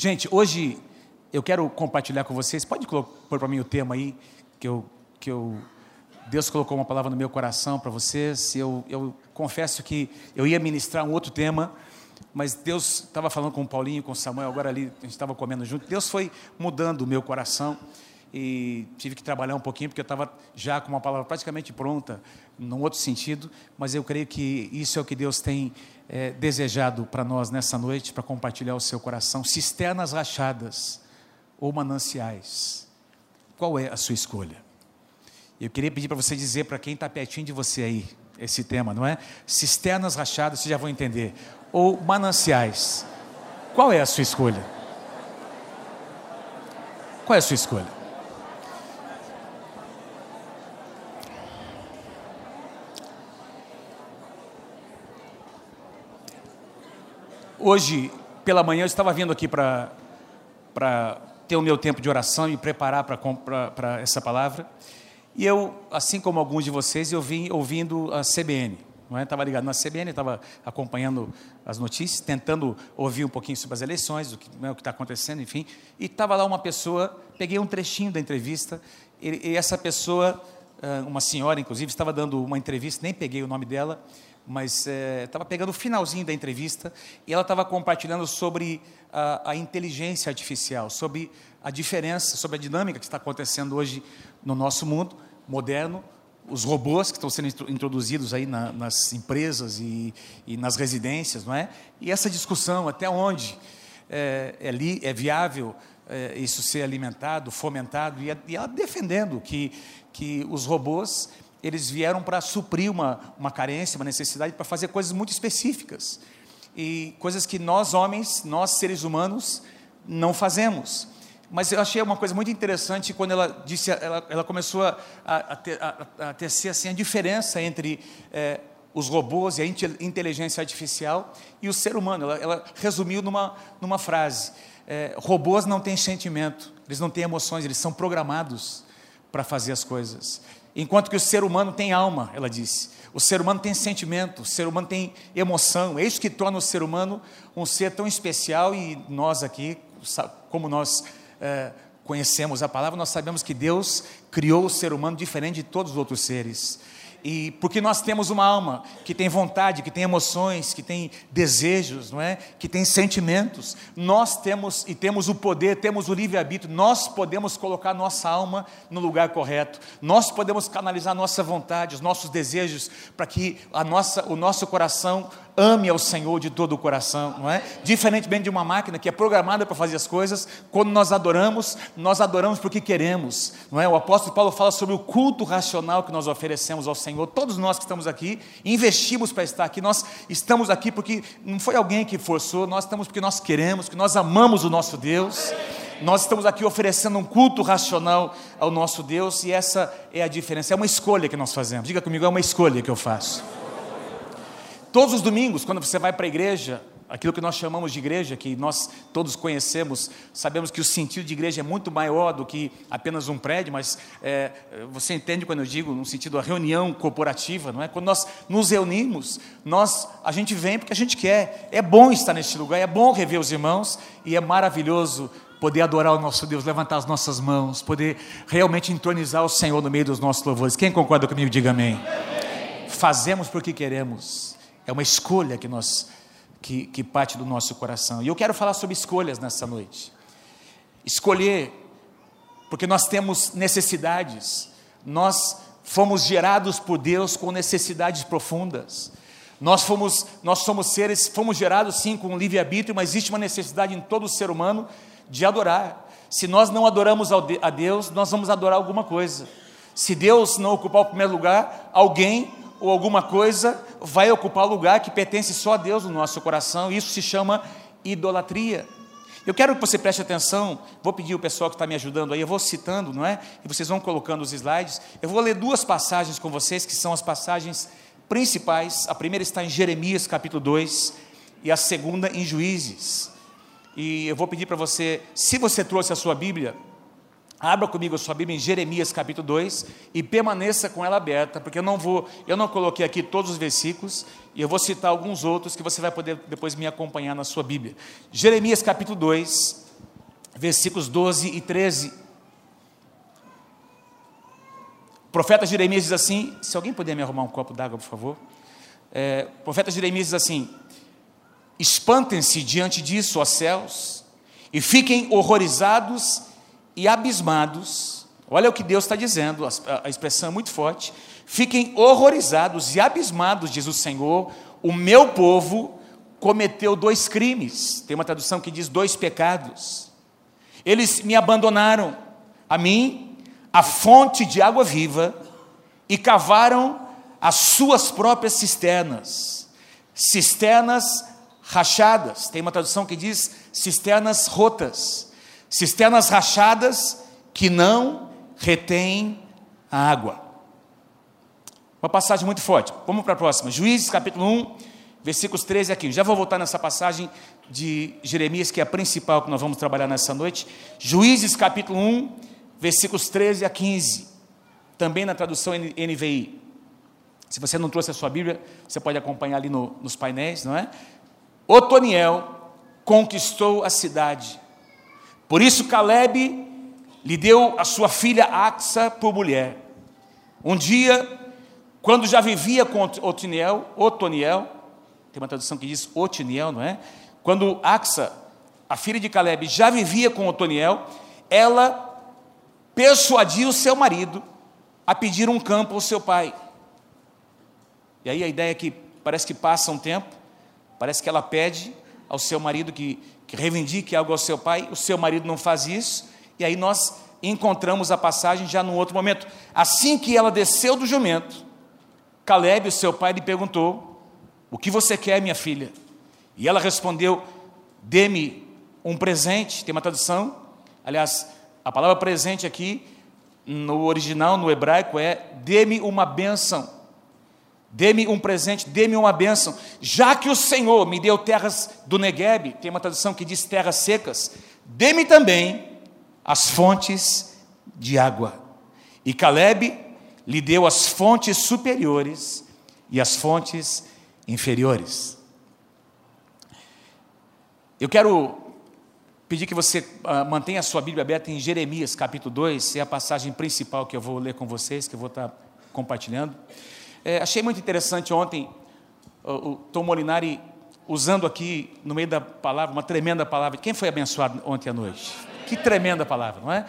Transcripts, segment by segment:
Gente, hoje eu quero compartilhar com vocês. Pode pôr para mim o tema aí, que eu, que eu Deus colocou uma palavra no meu coração para vocês. Eu, eu confesso que eu ia ministrar um outro tema, mas Deus estava falando com o Paulinho, com o Samuel, agora ali a gente estava comendo junto. Deus foi mudando o meu coração e tive que trabalhar um pouquinho, porque eu estava já com uma palavra praticamente pronta, num outro sentido, mas eu creio que isso é o que Deus tem é, desejado para nós nessa noite, para compartilhar o seu coração. Cisternas rachadas ou mananciais, qual é a sua escolha? Eu queria pedir para você dizer para quem está pertinho de você aí, esse tema, não é? Cisternas rachadas, vocês já vão entender, ou mananciais, qual é a sua escolha? Qual é a sua escolha? Hoje, pela manhã, eu estava vindo aqui para ter o meu tempo de oração e preparar para essa palavra. E eu, assim como alguns de vocês, eu vim ouvindo a CBN. Não é? Estava ligado na CBN, estava acompanhando as notícias, tentando ouvir um pouquinho sobre as eleições, o que é, está acontecendo, enfim. E estava lá uma pessoa, peguei um trechinho da entrevista, e, e essa pessoa, uma senhora, inclusive, estava dando uma entrevista, nem peguei o nome dela, mas estava é, pegando o finalzinho da entrevista e ela estava compartilhando sobre a, a, inteligência artificial, sobre a diferença, sobre a dinâmica que está acontecendo hoje no nosso mundo moderno, os robôs que estão sendo introduzidos aí na, nas empresas e, e, nas residências, não é? E essa discussão, até onde é, é, li, é viável é, isso ser alimentado, fomentado, e, e ela defendendo que, que os robôs eles vieram para suprir uma, uma carência, uma necessidade, para fazer coisas muito específicas. E coisas que nós, homens, nós, seres humanos, não fazemos. Mas eu achei uma coisa muito interessante quando ela disse, ela, ela começou a, a, a, a tecer assim, a diferença entre é, os robôs e a inteligência artificial e o ser humano. Ela, ela resumiu numa, numa frase: é, robôs não têm sentimento, eles não têm emoções, eles são programados para fazer as coisas. Enquanto que o ser humano tem alma, ela disse. O ser humano tem sentimento, o ser humano tem emoção. É isso que torna o ser humano um ser tão especial. E nós aqui, como nós é, conhecemos a palavra, nós sabemos que Deus criou o ser humano diferente de todos os outros seres. E porque nós temos uma alma que tem vontade, que tem emoções, que tem desejos, não é? Que tem sentimentos. Nós temos e temos o poder, temos o livre-arbítrio. Nós podemos colocar nossa alma no lugar correto. Nós podemos canalizar nossa vontade, os nossos desejos para que a nossa, o nosso coração ame ao Senhor de todo o coração, não é? Diferentemente de uma máquina que é programada para fazer as coisas, quando nós adoramos, nós adoramos porque queremos, não é? O apóstolo Paulo fala sobre o culto racional que nós oferecemos ao Senhor. Todos nós que estamos aqui investimos para estar aqui. Nós estamos aqui porque não foi alguém que forçou, nós estamos porque nós queremos, porque nós amamos o nosso Deus. Nós estamos aqui oferecendo um culto racional ao nosso Deus e essa é a diferença. É uma escolha que nós fazemos. Diga comigo, é uma escolha que eu faço. Todos os domingos, quando você vai para a igreja, aquilo que nós chamamos de igreja, que nós todos conhecemos, sabemos que o sentido de igreja é muito maior do que apenas um prédio, mas é, você entende quando eu digo no sentido da reunião corporativa, não é? Quando nós nos reunimos, nós a gente vem porque a gente quer. É bom estar neste lugar, é bom rever os irmãos e é maravilhoso poder adorar o nosso Deus, levantar as nossas mãos, poder realmente entronizar o Senhor no meio dos nossos louvores. Quem concorda comigo, diga amém. amém. Fazemos porque queremos é uma escolha que nós que, que parte do nosso coração. E eu quero falar sobre escolhas nessa noite. Escolher, porque nós temos necessidades. Nós fomos gerados por Deus com necessidades profundas. Nós fomos, nós somos seres, fomos gerados sim com um livre-arbítrio, mas existe uma necessidade em todo ser humano de adorar. Se nós não adoramos a Deus, nós vamos adorar alguma coisa. Se Deus não ocupar o primeiro lugar, alguém ou alguma coisa vai ocupar o lugar que pertence só a Deus no nosso coração, isso se chama idolatria. Eu quero que você preste atenção, vou pedir o pessoal que está me ajudando aí, eu vou citando, não é? E vocês vão colocando os slides. Eu vou ler duas passagens com vocês, que são as passagens principais. A primeira está em Jeremias capítulo 2 e a segunda em Juízes. E eu vou pedir para você, se você trouxe a sua Bíblia, Abra comigo a sua Bíblia em Jeremias capítulo 2 e permaneça com ela aberta, porque eu não vou, eu não coloquei aqui todos os versículos e eu vou citar alguns outros que você vai poder depois me acompanhar na sua Bíblia. Jeremias capítulo 2, versículos 12 e 13. O profeta Jeremias diz assim: se alguém puder me arrumar um copo d'água, por favor. É, o profeta Jeremias diz assim: Espantem-se diante disso, ó céus, e fiquem horrorizados e abismados. Olha o que Deus está dizendo, a, expressão é muito forte. Fiquem horrorizados e abismados, diz o Senhor, o meu povo cometeu dois crimes. Tem uma tradução que diz dois pecados. Eles me abandonaram, a mim, a fonte de água viva, e cavaram as suas próprias cisternas. Cisternas rachadas. Tem uma tradução que diz cisternas rotas. Cisternas rachadas que não retêm a água. Uma passagem muito forte. Vamos para a próxima. Juízes capítulo 1, versículos 13 aqui. Já vou voltar nessa passagem de Jeremias, que é a principal que nós vamos trabalhar nessa noite. Juízes capítulo 1, versículos 13 a 15. Também na tradução NVI. Se você não trouxe a sua Bíblia, você pode acompanhar ali no, nos painéis, não é? Otoniel conquistou a cidade. Por isso Caleb lhe deu a sua filha Axa por mulher. Um dia, quando já vivia com Otoniel, Otoniel, tem uma tradução que diz Otiniel, não é? Quando Axa, a filha de Caleb, já vivia com Otoniel, ela persuadiu seu marido a pedir um campo ao seu pai. E aí a ideia é que parece que passa um tempo, Parece que ela pede ao seu marido que, que reivindique algo ao seu pai, o seu marido não faz isso, e aí nós encontramos a passagem já num outro momento. Assim que ela desceu do jumento, Caleb, o seu pai, lhe perguntou: O que você quer, minha filha? E ela respondeu: Dê-me um presente. Tem uma tradução, aliás, a palavra presente aqui, no original, no hebraico, é: Dê-me uma bênção. Dê-me um presente, dê-me uma bênção. Já que o Senhor me deu terras do Negueb, tem uma tradução que diz terras secas, dê-me também as fontes de água. E Caleb lhe deu as fontes superiores e as fontes inferiores. Eu quero pedir que você uh, mantenha a sua Bíblia aberta em Jeremias capítulo 2, é a passagem principal que eu vou ler com vocês, que eu vou estar compartilhando. É, achei muito interessante ontem o, Tom Molinari usando aqui no meio da palavra uma tremenda palavra. Quem foi abençoado ontem à noite? Que tremenda palavra, não é?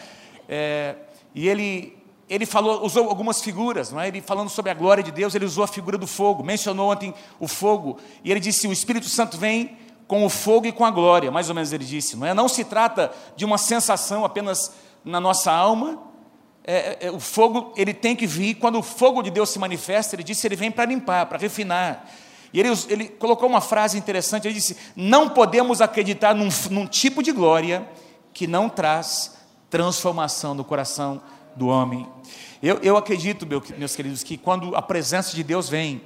é e ele ele falou, usou algumas figuras, não é? Ele falando sobre a glória de Deus, ele usou a figura do fogo, mencionou ontem o fogo, e ele disse: o Espírito Santo vem com o fogo e com a glória, mais ou menos ele disse, não é? Não se trata de uma sensação apenas na nossa alma, é, é, é, o fogo ele tem que vir, quando o fogo de Deus se manifesta, ele disse, ele vem para limpar, para refinar. E ele, ele, colocou uma frase interessante, ele disse, não podemos acreditar num, num tipo de glória que não traz transformação no coração do homem. Eu, eu acredito, meu, meus queridos, que quando a presença de Deus vem,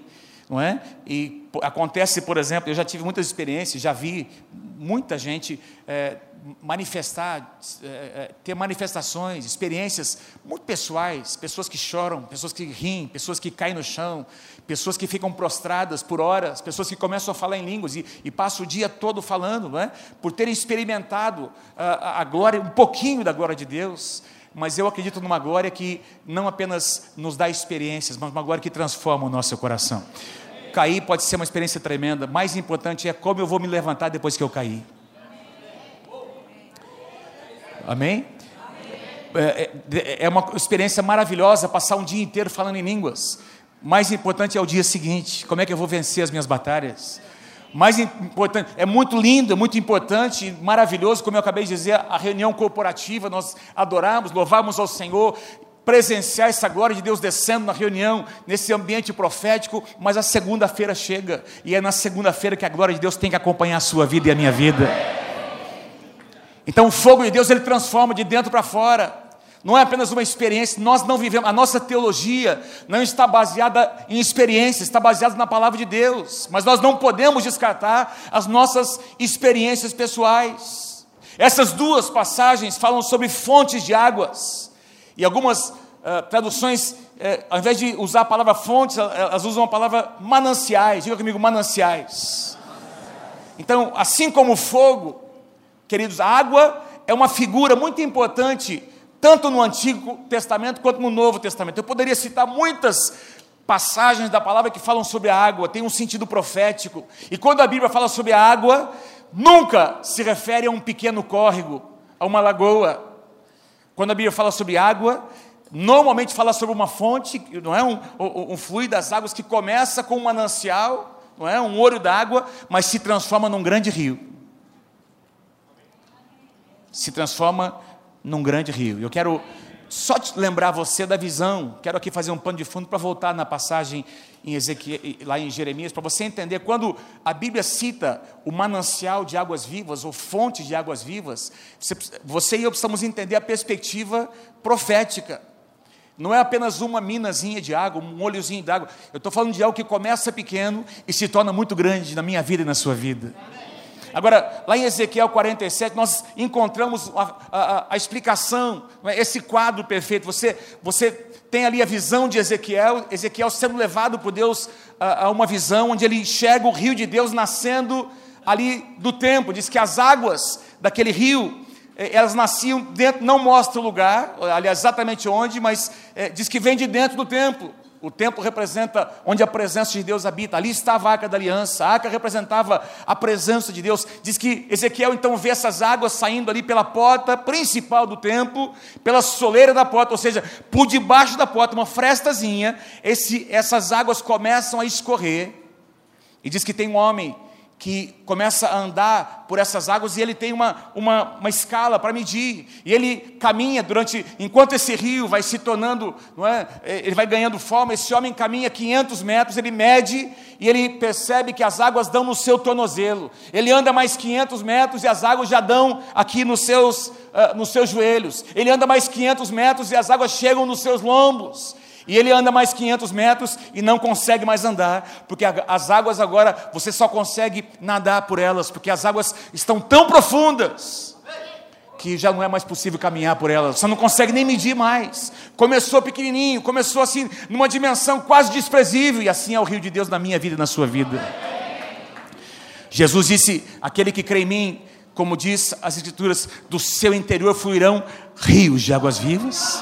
não é? E acontece, por exemplo, eu já tive muitas experiências, já vi muita gente é, manifestar, é, ter manifestações, experiências muito pessoais, pessoas que choram, pessoas que riem, pessoas que caem no chão, pessoas que ficam prostradas por horas, pessoas que começam a falar em línguas e, e passam o dia todo falando, não é? por terem experimentado a, a glória, um pouquinho da glória de Deus. Mas eu acredito numa glória que não apenas nos dá experiências, mas uma glória que transforma o nosso coração. Cair pode ser uma experiência tremenda, mais importante é como eu vou me levantar depois que eu cair. Amém? É, é, é uma experiência maravilhosa passar um dia inteiro falando em línguas. Mais importante é o dia seguinte: como é que eu vou vencer as minhas batalhas? Mais importante, é muito lindo, é muito importante, maravilhoso, como eu acabei de dizer, a reunião corporativa, nós adoramos, louvamos ao Senhor, presenciar essa glória de Deus descendo na reunião, nesse ambiente profético, mas a segunda-feira chega, e é na segunda-feira que a glória de Deus tem que acompanhar a sua vida e a minha vida. Então o fogo de Deus ele transforma de dentro para fora. Não é apenas uma experiência, nós não vivemos, a nossa teologia não está baseada em experiências, está baseada na palavra de Deus, mas nós não podemos descartar as nossas experiências pessoais. Essas duas passagens falam sobre fontes de águas, e algumas uh, traduções, uh, ao invés de usar a palavra fontes, elas usam a palavra mananciais, diga comigo, mananciais. Então, assim como o fogo, Queridos, a água é uma figura muito importante, tanto no Antigo Testamento quanto no Novo Testamento. Eu poderia citar muitas passagens da palavra que falam sobre a água, tem um sentido profético. E quando a Bíblia fala sobre a água, nunca se refere a um pequeno córrego, a uma lagoa. Quando a Bíblia fala sobre água, normalmente fala sobre uma fonte, não é um, um, um fluido das águas que começa com um manancial, não é um olho d'água, mas se transforma num grande rio. Se transforma num grande rio. Eu quero só te lembrar você da visão. Quero aqui fazer um pano de fundo para voltar na passagem em Ezequiel, lá em Jeremias, para você entender quando a Bíblia cita o manancial de águas vivas ou fonte de águas vivas, você, você e eu precisamos entender a perspectiva profética. Não é apenas uma minazinha de água, um olhozinho de água. Eu estou falando de algo que começa pequeno e se torna muito grande na minha vida e na sua vida. Agora, lá em Ezequiel 47, nós encontramos a, a, a explicação, é? esse quadro perfeito. Você, você tem ali a visão de Ezequiel, Ezequiel sendo levado por Deus a, a uma visão onde ele enxerga o rio de Deus nascendo ali do templo. Diz que as águas daquele rio eh, elas nasciam dentro, não mostra o lugar, aliás, exatamente onde, mas é, diz que vem de dentro do templo. O templo representa onde a presença de Deus habita. Ali estava a arca da aliança. A arca representava a presença de Deus. Diz que Ezequiel então vê essas águas saindo ali pela porta principal do templo, pela soleira da porta, ou seja, por debaixo da porta, uma frestazinha. Esse, essas águas começam a escorrer. E diz que tem um homem que começa a andar por essas águas e ele tem uma, uma, uma escala para medir. E ele caminha durante, enquanto esse rio vai se tornando, não é? ele vai ganhando forma, esse homem caminha 500 metros, ele mede e ele percebe que as águas dão no seu tornozelo. Ele anda mais 500 metros e as águas já dão aqui nos seus, uh, nos seus joelhos. Ele anda mais 500 metros e as águas chegam nos seus lombos. E ele anda mais 500 metros e não consegue mais andar, porque as águas agora você só consegue nadar por elas, porque as águas estão tão profundas que já não é mais possível caminhar por elas, você não consegue nem medir mais. Começou pequenininho, começou assim, numa dimensão quase desprezível, e assim é o rio de Deus na minha vida e na sua vida. Jesus disse: Aquele que crê em mim, como diz as Escrituras, do seu interior fluirão rios de águas vivas.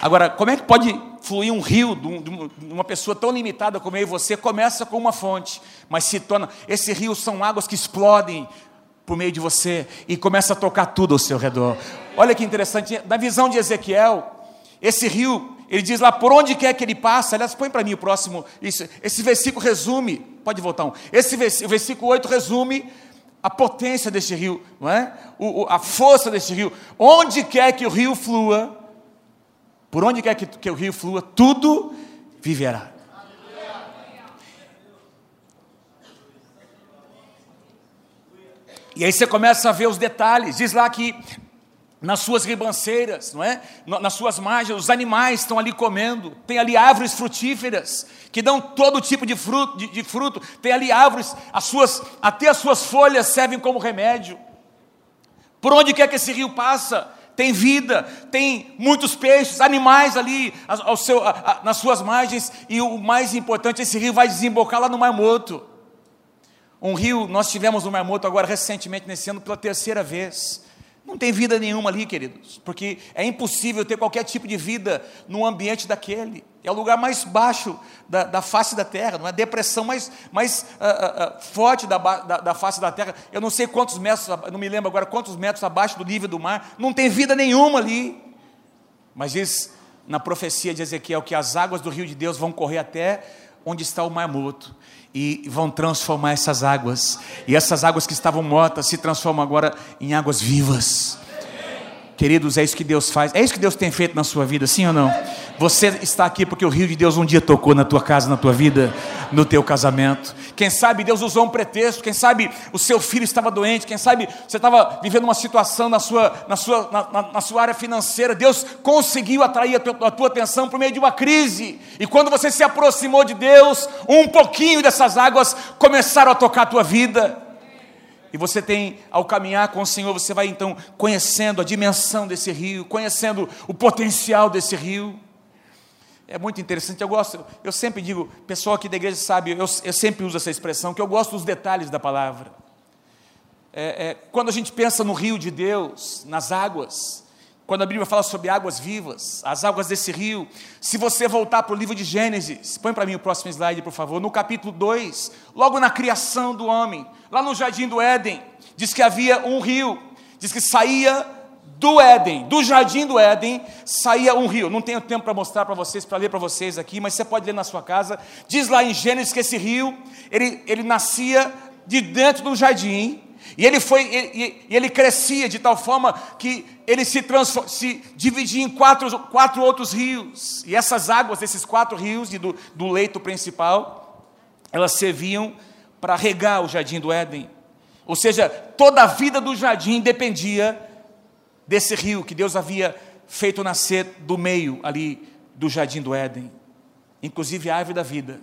Agora, como é que pode fluir um rio de uma pessoa tão limitada como eu e você, começa com uma fonte, mas se torna. Esse rio são águas que explodem por meio de você e começa a tocar tudo ao seu redor. Olha que interessante, na visão de Ezequiel, esse rio, ele diz lá por onde quer que ele passa. Aliás, põe para mim o próximo. Isso, esse versículo resume, pode voltar um. Esse versículo, versículo 8 resume a potência deste rio, não é? O, o, a força deste rio. Onde quer que o rio flua, por onde quer que, que o rio flua, tudo viverá. E aí você começa a ver os detalhes. Diz lá que nas suas ribanceiras, não é? Nas suas margens, os animais estão ali comendo. Tem ali árvores frutíferas que dão todo tipo de fruto, de, de fruto. Tem ali árvores, as suas, até as suas folhas servem como remédio. Por onde quer que esse rio passa, tem vida, tem muitos peixes, animais ali ao seu, a, a, nas suas margens, e o mais importante, esse rio vai desembocar lá no Mar Morto. Um rio, nós tivemos no Mar Morto agora recentemente, nesse ano, pela terceira vez. Não tem vida nenhuma ali, queridos, porque é impossível ter qualquer tipo de vida num ambiente daquele. É o lugar mais baixo da, da face da terra, não é? Depressão mais, mais uh, uh, forte da, da, da, face da terra. Eu não sei quantos metros, não me lembro agora quantos metros abaixo do nível do mar. Não tem vida nenhuma ali. Mas diz na profecia de Ezequiel que as águas do rio de Deus vão correr até onde está o mar morto e vão transformar essas águas. E essas águas que estavam mortas se transformam agora em águas vivas. Queridos, é isso que Deus faz. É isso que Deus tem feito na sua vida, sim ou não? Você está aqui porque o rio de Deus um dia tocou na tua casa, na tua vida, no teu casamento. Quem sabe Deus usou um pretexto, quem sabe o seu filho estava doente, quem sabe você estava vivendo uma situação na sua, na sua, na, na sua área financeira. Deus conseguiu atrair a tua, a tua atenção por meio de uma crise. E quando você se aproximou de Deus, um pouquinho dessas águas começaram a tocar a tua vida. E você tem, ao caminhar com o Senhor, você vai então conhecendo a dimensão desse rio, conhecendo o potencial desse rio. É muito interessante, eu gosto, eu sempre digo, pessoal aqui da igreja sabe, eu, eu sempre uso essa expressão, que eu gosto dos detalhes da palavra. é, é, quando a gente pensa no rio de Deus, nas águas, quando a Bíblia fala sobre águas vivas, as águas desse rio, se você voltar para o livro de Gênesis, põe para mim o próximo slide, por favor, no capítulo 2, logo na criação do homem, lá no jardim do Éden, diz que havia um rio, diz que saía do Éden, do jardim do Éden, saía um rio. Não tenho tempo para mostrar para vocês, para ler para vocês aqui, mas você pode ler na sua casa. Diz lá em Gênesis que esse rio, ele, ele nascia de dentro do jardim, e ele foi, e, ele crescia de tal forma que ele se, se dividia em quatro, quatro outros rios. E essas águas desses quatro rios do, do leito principal, elas serviam para regar o jardim do Éden. Ou seja, toda a vida do jardim dependia desse rio que Deus havia feito nascer do meio ali do jardim do Éden. Inclusive a árvore da vida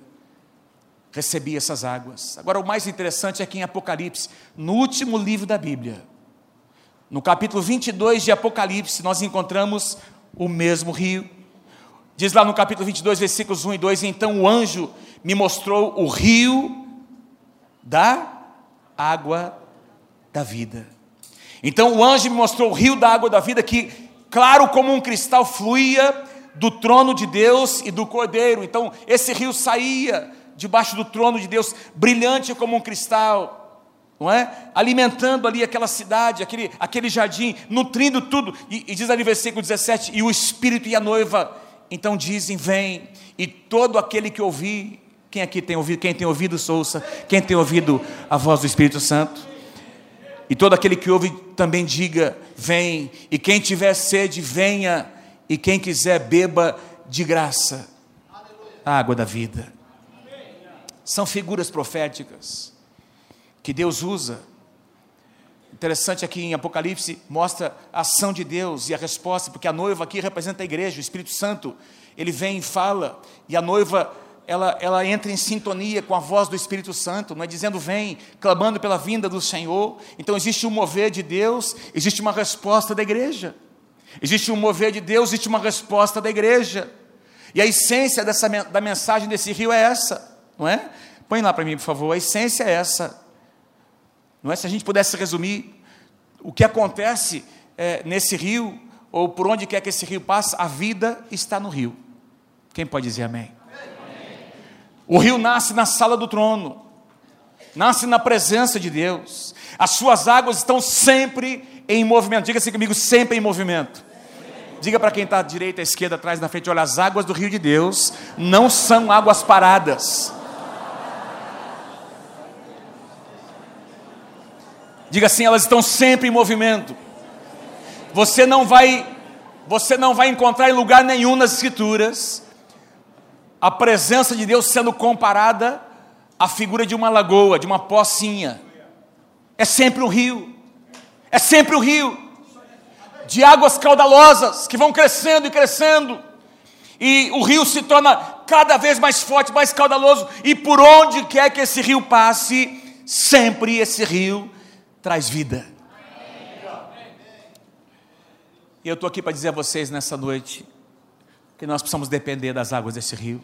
recebia essas águas. Agora, o mais interessante é que em Apocalipse, no último livro da Bíblia, no capítulo 22 de Apocalipse, nós encontramos o mesmo rio. Diz lá no capítulo 22, versículos 1 e 2: Então o anjo me mostrou o rio da água da vida. Então o anjo me mostrou o rio da água da vida que, claro como um cristal, fluía do trono de Deus e do cordeiro. Então esse rio saía debaixo do trono de Deus, brilhante como um cristal, não é? Alimentando ali aquela cidade, aquele, aquele jardim, nutrindo tudo. E, e diz ali versículo 17: E o Espírito e a noiva, então dizem: Vem, e todo aquele que ouvir, quem aqui tem ouvido? Quem tem ouvido, Souça? Quem tem ouvido a voz do Espírito Santo? E todo aquele que ouve também diga: Vem, e quem tiver sede, venha, e quem quiser, beba de graça a água da vida. São figuras proféticas que Deus usa. Interessante aqui em Apocalipse mostra a ação de Deus e a resposta, porque a noiva aqui representa a igreja, o Espírito Santo. Ele vem e fala, e a noiva ela, ela entra em sintonia com a voz do Espírito Santo, não é dizendo vem, clamando pela vinda do Senhor. Então existe um mover de Deus, existe uma resposta da igreja. Existe um mover de Deus, existe uma resposta da igreja. E a essência dessa, da mensagem desse rio é essa não é? Põe lá para mim, por favor. A essência é essa. Não é? Se a gente pudesse resumir o que acontece é, nesse rio, ou por onde quer que esse rio passe, a vida está no rio. Quem pode dizer amém? O rio nasce na sala do trono, nasce na presença de Deus. As suas águas estão sempre em movimento. Diga assim comigo, sempre em movimento. Diga para quem está à direita, à esquerda, atrás, na frente: olha, as águas do rio de Deus não são águas paradas. Diga assim, elas estão sempre em movimento. Você não vai você não vai encontrar em lugar nenhum nas escrituras a presença de Deus sendo comparada à figura de uma lagoa, de uma pocinha. É sempre um rio. É sempre um rio de águas caudalosas que vão crescendo e crescendo. E o rio se torna cada vez mais forte, mais caudaloso, e por onde quer que esse rio passe, sempre esse rio traz vida. E eu estou aqui para dizer a vocês nessa noite que nós precisamos depender das águas desse rio.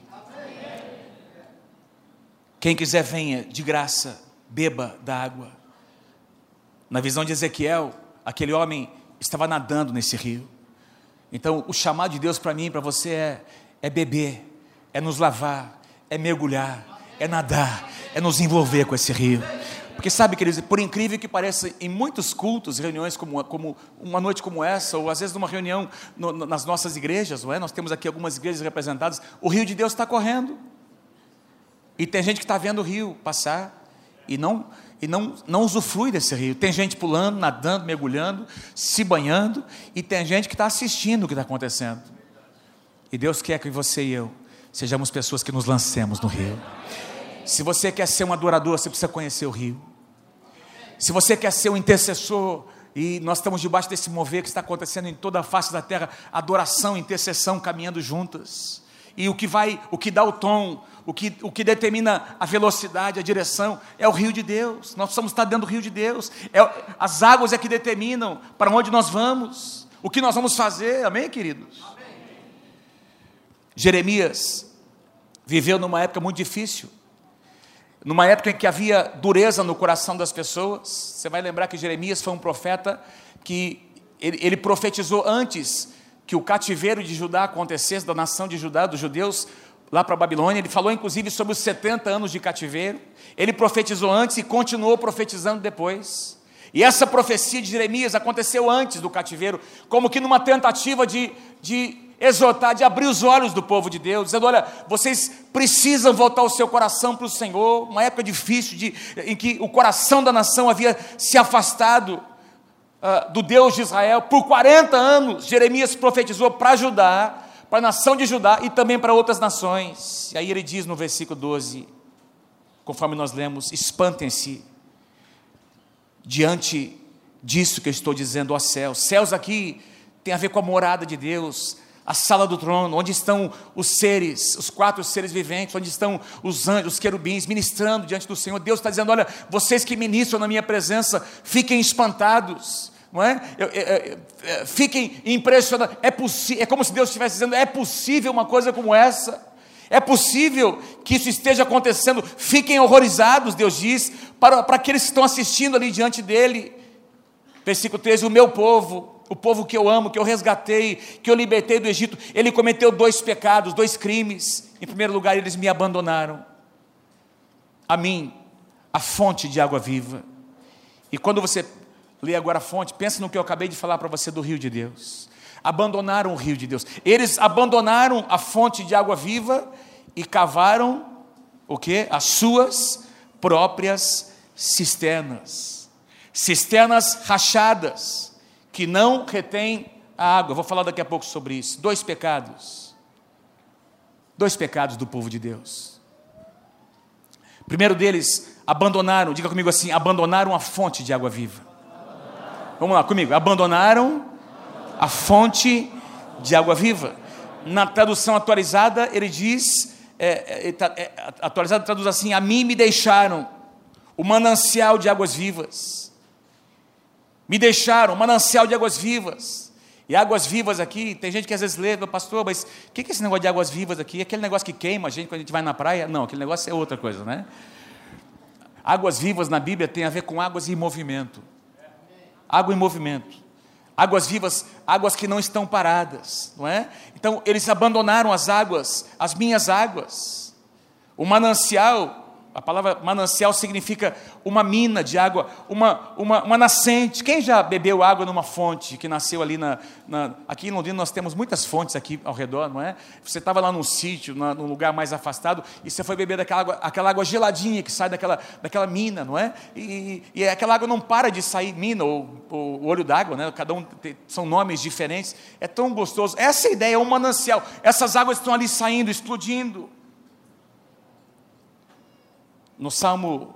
Quem quiser, venha de graça, beba da água. Na visão de Ezequiel, aquele homem estava nadando nesse rio. Então, o chamado de Deus para mim e para você é, é beber, é nos lavar, é mergulhar, é nadar, é nos envolver com esse rio. Porque sabe, queridos, por incrível que pareça, em muitos cultos, reuniões como, como uma noite como essa, ou às vezes numa reunião no, no, nas nossas igrejas, não é? nós temos aqui algumas igrejas representadas, o rio de Deus está correndo. E tem gente que está vendo o rio passar e não e não, não usufrui desse rio. Tem gente pulando, nadando, mergulhando, se banhando, e tem gente que está assistindo o que está acontecendo. E Deus quer que você e eu sejamos pessoas que nos lancemos no rio. Se você quer ser um adorador, você precisa conhecer o rio. Se você quer ser um intercessor, e nós estamos debaixo desse mover que está acontecendo em toda a face da terra, adoração, intercessão caminhando juntas. E o que vai, o que dá o tom, o que, o que determina a velocidade, a direção, é o rio de Deus. Nós precisamos estar dentro do rio de Deus. É, as águas é que determinam para onde nós vamos, o que nós vamos fazer. Amém, queridos? Amém. Jeremias viveu numa época muito difícil. Numa época em que havia dureza no coração das pessoas. Você vai lembrar que Jeremias foi um profeta que ele, ele profetizou antes que o cativeiro de Judá acontecesse, da nação de Judá, dos judeus, lá para a Babilônia. Ele falou inclusive sobre os 70 anos de cativeiro. Ele profetizou antes e continuou profetizando depois. E essa profecia de Jeremias aconteceu antes do cativeiro, como que numa tentativa de, de exortar, de abrir os olhos do povo de Deus, dizendo: olha, vocês precisam voltar o seu coração para o Senhor, uma época difícil de, em que o coração da nação havia se afastado uh, do Deus de Israel. Por 40 anos, Jeremias profetizou para Judá, para a nação de Judá e também para outras nações. E aí ele diz no versículo 12, conforme nós lemos: espantem-se diante disso que eu estou dizendo, ó céus. Céus aqui tem a ver com a morada de Deus, a sala do trono, onde estão os seres, os quatro seres viventes, onde estão os anjos, os querubins, ministrando diante do Senhor. Deus está dizendo: olha, vocês que ministram na minha presença, fiquem espantados. Não é? Eu, eu, eu, fiquem impressionados. É, é como se Deus estivesse dizendo: é possível uma coisa como essa? É possível que isso esteja acontecendo? Fiquem horrorizados, Deus diz, para, para aqueles que estão assistindo ali diante dele. Versículo 13: O meu povo o povo que eu amo, que eu resgatei, que eu libertei do Egito, ele cometeu dois pecados, dois crimes. Em primeiro lugar, eles me abandonaram. A mim, a fonte de água viva. E quando você lê agora a fonte, pensa no que eu acabei de falar para você do rio de Deus. Abandonaram o rio de Deus. Eles abandonaram a fonte de água viva e cavaram o que? As suas próprias cisternas. Cisternas rachadas que não retém a água. Vou falar daqui a pouco sobre isso. Dois pecados. Dois pecados do povo de Deus. primeiro deles, abandonaram, diga comigo assim: abandonaram a fonte de água viva. Vamos lá comigo. Abandonaram a fonte de água viva. Na tradução atualizada, ele diz: é, é, tá, é, atualizada traduz assim: A mim me deixaram o manancial de águas vivas me deixaram manancial de águas vivas. E águas vivas aqui, tem gente que às vezes lê, pastor, mas o que é esse negócio de águas vivas aqui? Aquele negócio que queima a gente quando a gente vai na praia? Não, aquele negócio é outra coisa, né? Águas vivas na Bíblia tem a ver com águas em movimento. Água em movimento. Águas vivas, águas que não estão paradas, não é? Então, eles abandonaram as águas, as minhas águas. O manancial a palavra manancial significa uma mina de água, uma, uma, uma nascente. Quem já bebeu água numa fonte que nasceu ali na, na, Aqui em Londrina nós temos muitas fontes aqui ao redor, não é? Você estava lá num sítio, na, num lugar mais afastado, e você foi beber daquela água, aquela água geladinha que sai daquela, daquela mina, não é? E, e aquela água não para de sair, mina ou, ou olho d'água, né? Cada um tem, são nomes diferentes. É tão gostoso. Essa é ideia, é um manancial. Essas águas estão ali saindo, explodindo. No Salmo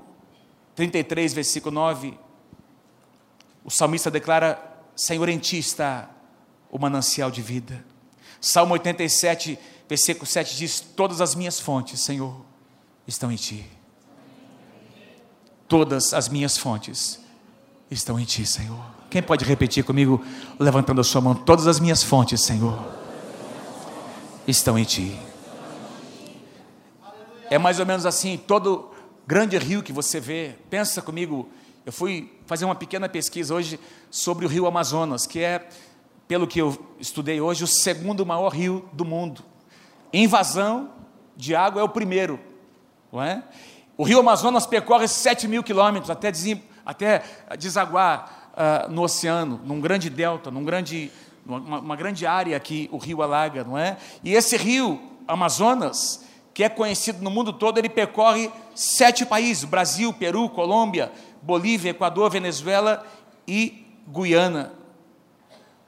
33, versículo 9, o salmista declara: Senhor, em ti está o manancial de vida. Salmo 87, versículo 7 diz: Todas as minhas fontes, Senhor, estão em ti. Todas as minhas fontes estão em ti, Senhor. Quem pode repetir comigo, levantando a sua mão? Todas as minhas fontes, Senhor, estão em ti. É mais ou menos assim, todo grande rio que você vê. Pensa comigo, eu fui fazer uma pequena pesquisa hoje sobre o rio Amazonas, que é, pelo que eu estudei hoje, o segundo maior rio do mundo. Invasão de água é o primeiro, não é? O rio Amazonas percorre 7 mil quilômetros até, até desaguar uh, no oceano, num grande delta, num grande, uma, uma grande área que o rio alaga, não é? E esse rio Amazonas, que é conhecido no mundo todo, ele percorre sete países: Brasil, Peru, Colômbia, Bolívia, Equador, Venezuela e Guiana.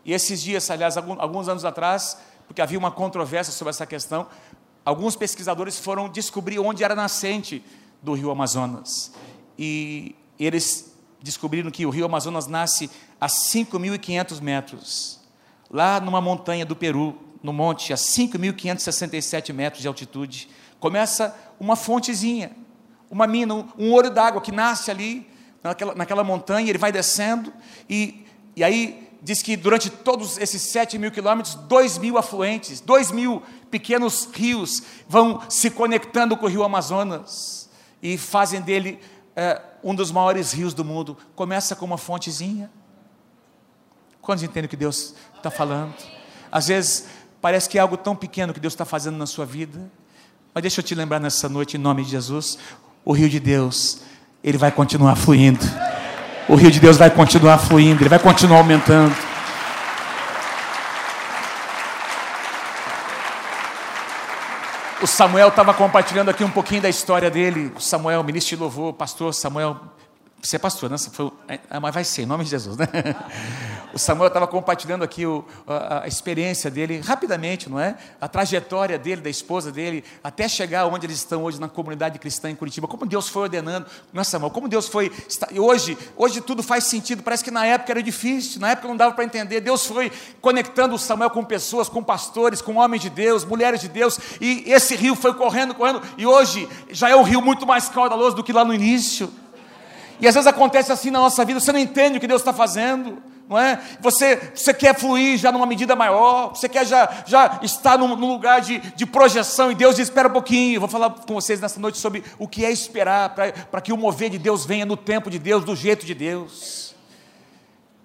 E esses dias, aliás, alguns anos atrás, porque havia uma controvérsia sobre essa questão, alguns pesquisadores foram descobrir onde era nascente do rio Amazonas. E eles descobriram que o rio Amazonas nasce a 5.500 metros, lá numa montanha do Peru, no monte, a 5.567 metros de altitude, começa uma fontezinha, uma mina, um, olho d'água que nasce ali, naquela, naquela montanha, ele vai descendo, e, e aí diz que durante todos esses 7 mil quilômetros, 2 mil afluentes, 2 mil pequenos rios vão se conectando com o rio Amazonas. e fazem dele é, um dos maiores rios do mundo. Começa com uma fontezinha. Quantos entendem o que Deus está falando? Às vezes parece que é algo tão pequeno que Deus está fazendo na sua vida. Mas deixa eu te lembrar nessa noite, em nome de Jesus, o rio de Deus, ele vai continuar fluindo. O rio de Deus vai continuar fluindo, ele vai continuar aumentando. O Samuel estava compartilhando aqui um pouquinho da história dele. O Samuel, ministro de louvor, pastor Samuel você é pastor, né? Foi, é, mas vai ser, em nome de Jesus, né? O Samuel estava compartilhando aqui o, a, a, experiência dele, rapidamente, não é? A trajetória dele, da esposa dele, até chegar onde eles estão hoje na comunidade cristã em Curitiba. Como Deus foi ordenando, não é, Samuel? Como Deus foi. Hoje, hoje tudo faz sentido. Parece que na época era difícil, na época não dava para entender. Deus foi conectando o Samuel com pessoas, com pastores, com homens de Deus, mulheres de Deus, e esse rio foi correndo, correndo, e hoje já é um rio muito mais caudaloso do que lá no início. E às vezes acontece assim na nossa vida, você não entende o que Deus está fazendo, não é? Você, você quer fluir já numa medida maior, você quer já, já estar num, num lugar de, de projeção, e Deus diz: espera um pouquinho, eu vou falar com vocês nessa noite sobre o que é esperar, para que o mover de Deus venha no tempo de Deus, do jeito de Deus.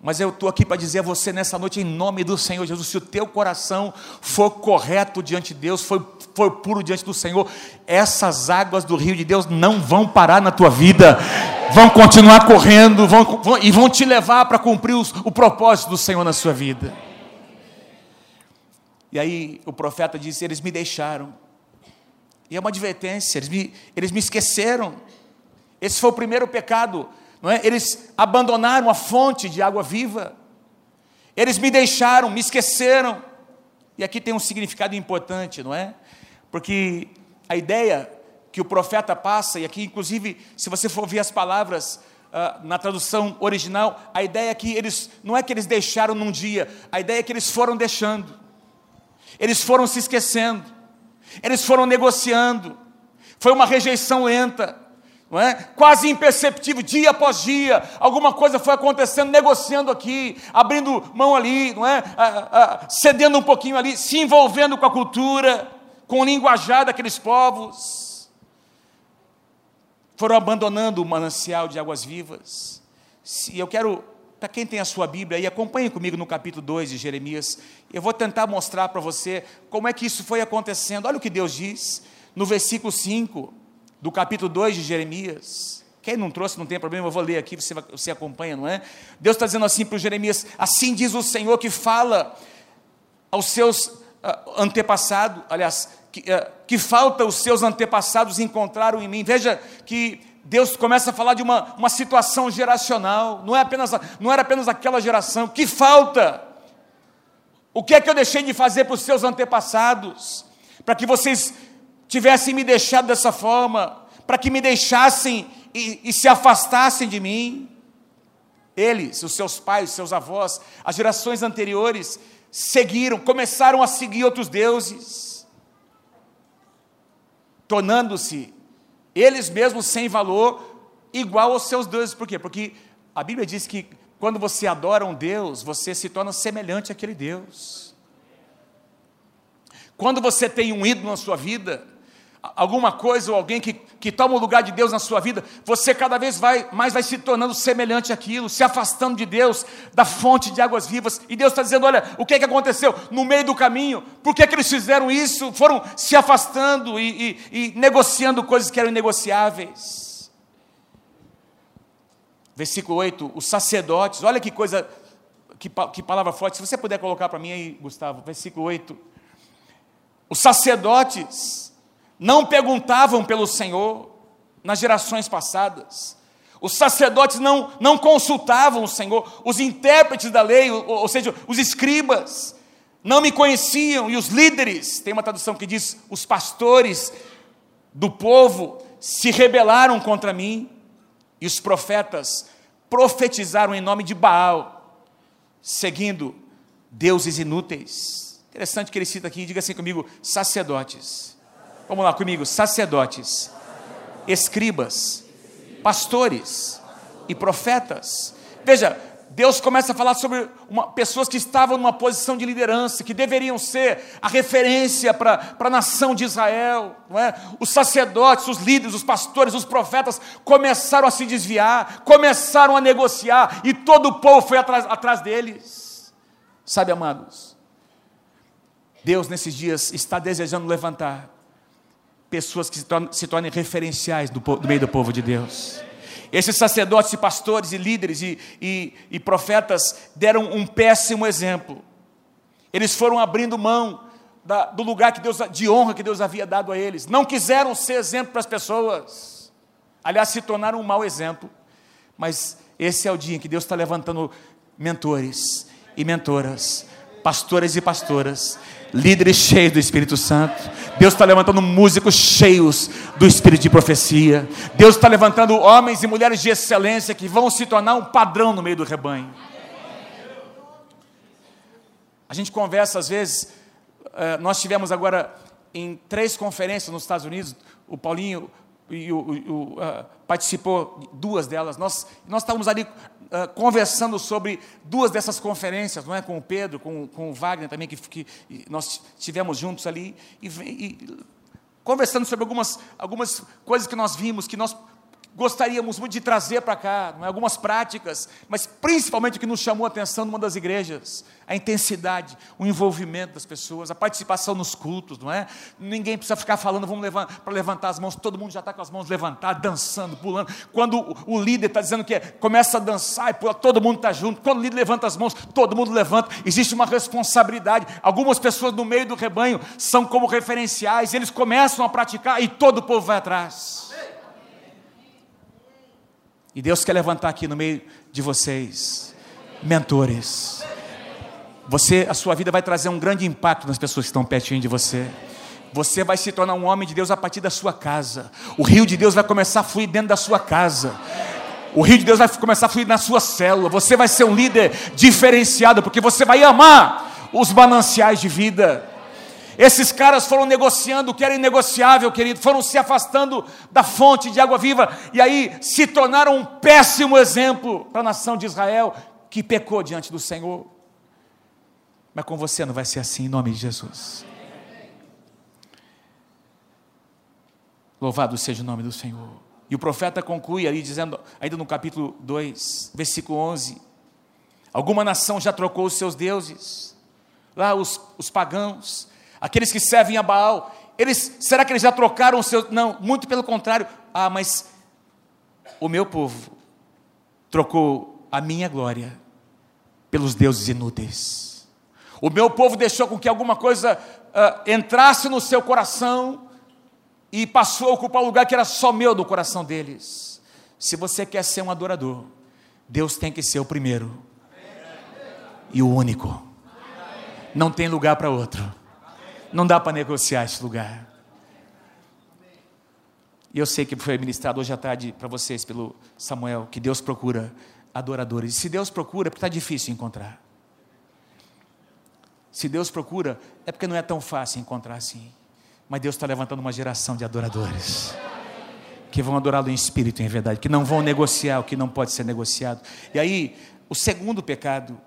Mas eu estou aqui para dizer a você nessa noite, em nome do Senhor Jesus, se o teu coração for correto diante de Deus, for, for puro diante do Senhor, essas águas do rio de Deus não vão parar na tua vida, vão continuar correndo vão, vão e vão te levar para cumprir os, o propósito do Senhor na sua vida. E aí o profeta disse: Eles me deixaram. E é uma advertência, eles me, eles me esqueceram. Esse foi o primeiro pecado não é? Eles abandonaram a fonte de água viva. Eles me deixaram, me esqueceram. E aqui tem um significado importante, não é? Porque a ideia que o profeta passa, e aqui, inclusive, se você for ver as palavras uh, na tradução original, a ideia é que eles, não é que eles deixaram num dia, a ideia é que eles foram deixando, eles foram se esquecendo, eles foram negociando, foi uma rejeição lenta, não é? quase imperceptível, dia após dia, alguma coisa foi acontecendo, negociando aqui, abrindo mão ali, não é? Ah, ah, cedendo um pouquinho ali, se envolvendo com a cultura, com o linguajar daqueles povos. Foram abandonando o manancial de águas vivas. E eu quero, para quem tem a sua Bíblia aí, acompanhe comigo no capítulo 2 de Jeremias. Eu vou tentar mostrar para você como é que isso foi acontecendo. Olha o que Deus diz no versículo 5 do capítulo 2 de Jeremias. Quem não trouxe, não tem problema, eu vou ler aqui, você, você acompanha, não é? Deus está dizendo assim para Jeremias: Assim diz o Senhor que fala aos seus uh, antepassados, aliás, que, uh, que falta os seus antepassados encontraram em mim. Veja que Deus começa a falar de uma, uma situação geracional, não, é apenas, não era apenas aquela geração, que falta. O que é que eu deixei de fazer para os seus antepassados? Para que vocês tivessem me deixado dessa forma, para que me deixassem e, e se afastassem de mim. Eles, os seus pais, os seus avós, as gerações anteriores, seguiram, começaram a seguir outros deuses, tornando-se eles mesmos sem valor, igual aos seus deuses. Por quê? Porque a Bíblia diz que quando você adora um Deus, você se torna semelhante àquele Deus. Quando você tem um ídolo na sua vida, alguma coisa ou alguém que, que toma o lugar de Deus na sua vida, você cada vez vai, mais vai se tornando semelhante àquilo, se afastando de Deus, da fonte de águas vivas. E Deus está dizendo: olha, o que, é que aconteceu no meio do caminho? Por que, que eles fizeram isso? Foram se afastando e, e, e negociando coisas que eram inegociáveis. Versículo 8: os sacerdotes, olha que coisa, que, que palavra forte. Se você puder colocar para mim aí, Gustavo, versículo 8. Os sacerdotes, não perguntavam pelo Senhor nas gerações passadas. Os sacerdotes não, não consultavam o Senhor, os intérpretes da lei, ou, ou seja, os escribas, não me conheciam, e os líderes, tem uma tradução que diz: os pastores do povo se rebelaram contra mim, e os profetas profetizaram em nome de Baal, seguindo deuses inúteis. Interessante que ele cita aqui, diga assim comigo: sacerdotes Vamos lá comigo: sacerdotes, escribas, pastores e profetas. Veja, Deus começa a falar sobre uma, pessoas que estavam numa posição de liderança, que deveriam ser a referência para a nação de Israel. É? Os sacerdotes, os líderes, os pastores, os profetas começaram a se desviar, começaram a negociar, e todo o povo foi atrás deles. Sabe, amados, Deus nesses dias está desejando levantar pessoas que se tornem, se tornem referenciais do, do meio do povo de Deus. Esses sacerdotes e pastores e líderes e, e, e profetas deram um péssimo exemplo. Eles foram abrindo mão da, do lugar que Deus, de honra que Deus havia dado a eles. Não quiseram ser exemplo para as pessoas. Aliás, se tornaram um mau exemplo. Mas esse é o dia em que Deus está levantando mentores e mentoras, pastores e pastoras, líderes cheios do Espírito Santo. Deus está levantando músicos cheios do Espírito de profecia. Deus está levantando homens e mulheres de excelência que vão se tornar um padrão no meio do rebanho. A gente conversa às vezes. Eh, nós tivemos agora em três conferências nos Estados Unidos. O Paulinho e o, o, uh, participou duas delas. Nós, nós estávamos ali uh, conversando sobre duas dessas conferências, não é? Com o Pedro, com, com o Wagner também, que, que nós tivemos juntos ali, e, e, conversando sobre algumas, algumas coisas que nós vimos, que nós gostaríamos muito de trazer para cá, é? algumas práticas, mas principalmente o que nos chamou a atenção numa das igrejas, a intensidade, o envolvimento das pessoas, a participação nos cultos, não é? Ninguém precisa ficar falando, vamos levantar, para levantar as mãos, todo mundo já está com as mãos levantadas, dançando, pulando. Quando o, líder está dizendo que é, começa a dançar, e todo mundo está junto. Quando o líder levanta as mãos, todo mundo levanta. Existe uma responsabilidade. Algumas pessoas no meio do rebanho são como referenciais, eles começam a praticar e todo o povo vai atrás. E Deus quer levantar aqui no meio de vocês mentores. Você, a sua vida vai trazer um grande impacto nas pessoas que estão pertinho de você. Você vai se tornar um homem de Deus a partir da sua casa. O rio de Deus vai começar a fluir dentro da sua casa. O rio de Deus vai começar a fluir na sua célula. Você vai ser um líder diferenciado, porque você vai amar os mananciais de vida. Esses caras foram negociando o que era inegociável, querido, foram se afastando da fonte de água viva e aí se tornaram um péssimo exemplo para a nação de Israel que pecou diante do Senhor. Mas com você não vai ser assim, em nome de Jesus. Louvado seja o nome do Senhor. E o profeta conclui ali dizendo, ainda no capítulo 2, versículo 11: Alguma nação já trocou os seus deuses, lá os, os pagãos, aqueles que servem a Baal, eles, será que eles já trocaram o seu? Não, muito pelo contrário. Ah, mas o meu povo trocou a minha glória pelos deuses inúteis. O meu povo deixou com que alguma coisa uh, entrasse no seu coração e passou a ocupar o lugar que era só meu do coração deles. Se você quer ser um adorador, Deus tem que ser o primeiro e o único. Não tem lugar para outro. Não dá para negociar esse lugar. E eu sei que foi ministrado hoje à tarde para vocês pelo Samuel que Deus procura adoradores. E se Deus procura, é porque está difícil encontrar. Se Deus procura, é porque não é tão fácil encontrar assim. Mas Deus está levantando uma geração de adoradores que vão adorá-lo em espírito em verdade, que não vão negociar o que não pode ser negociado. E aí, o segundo pecado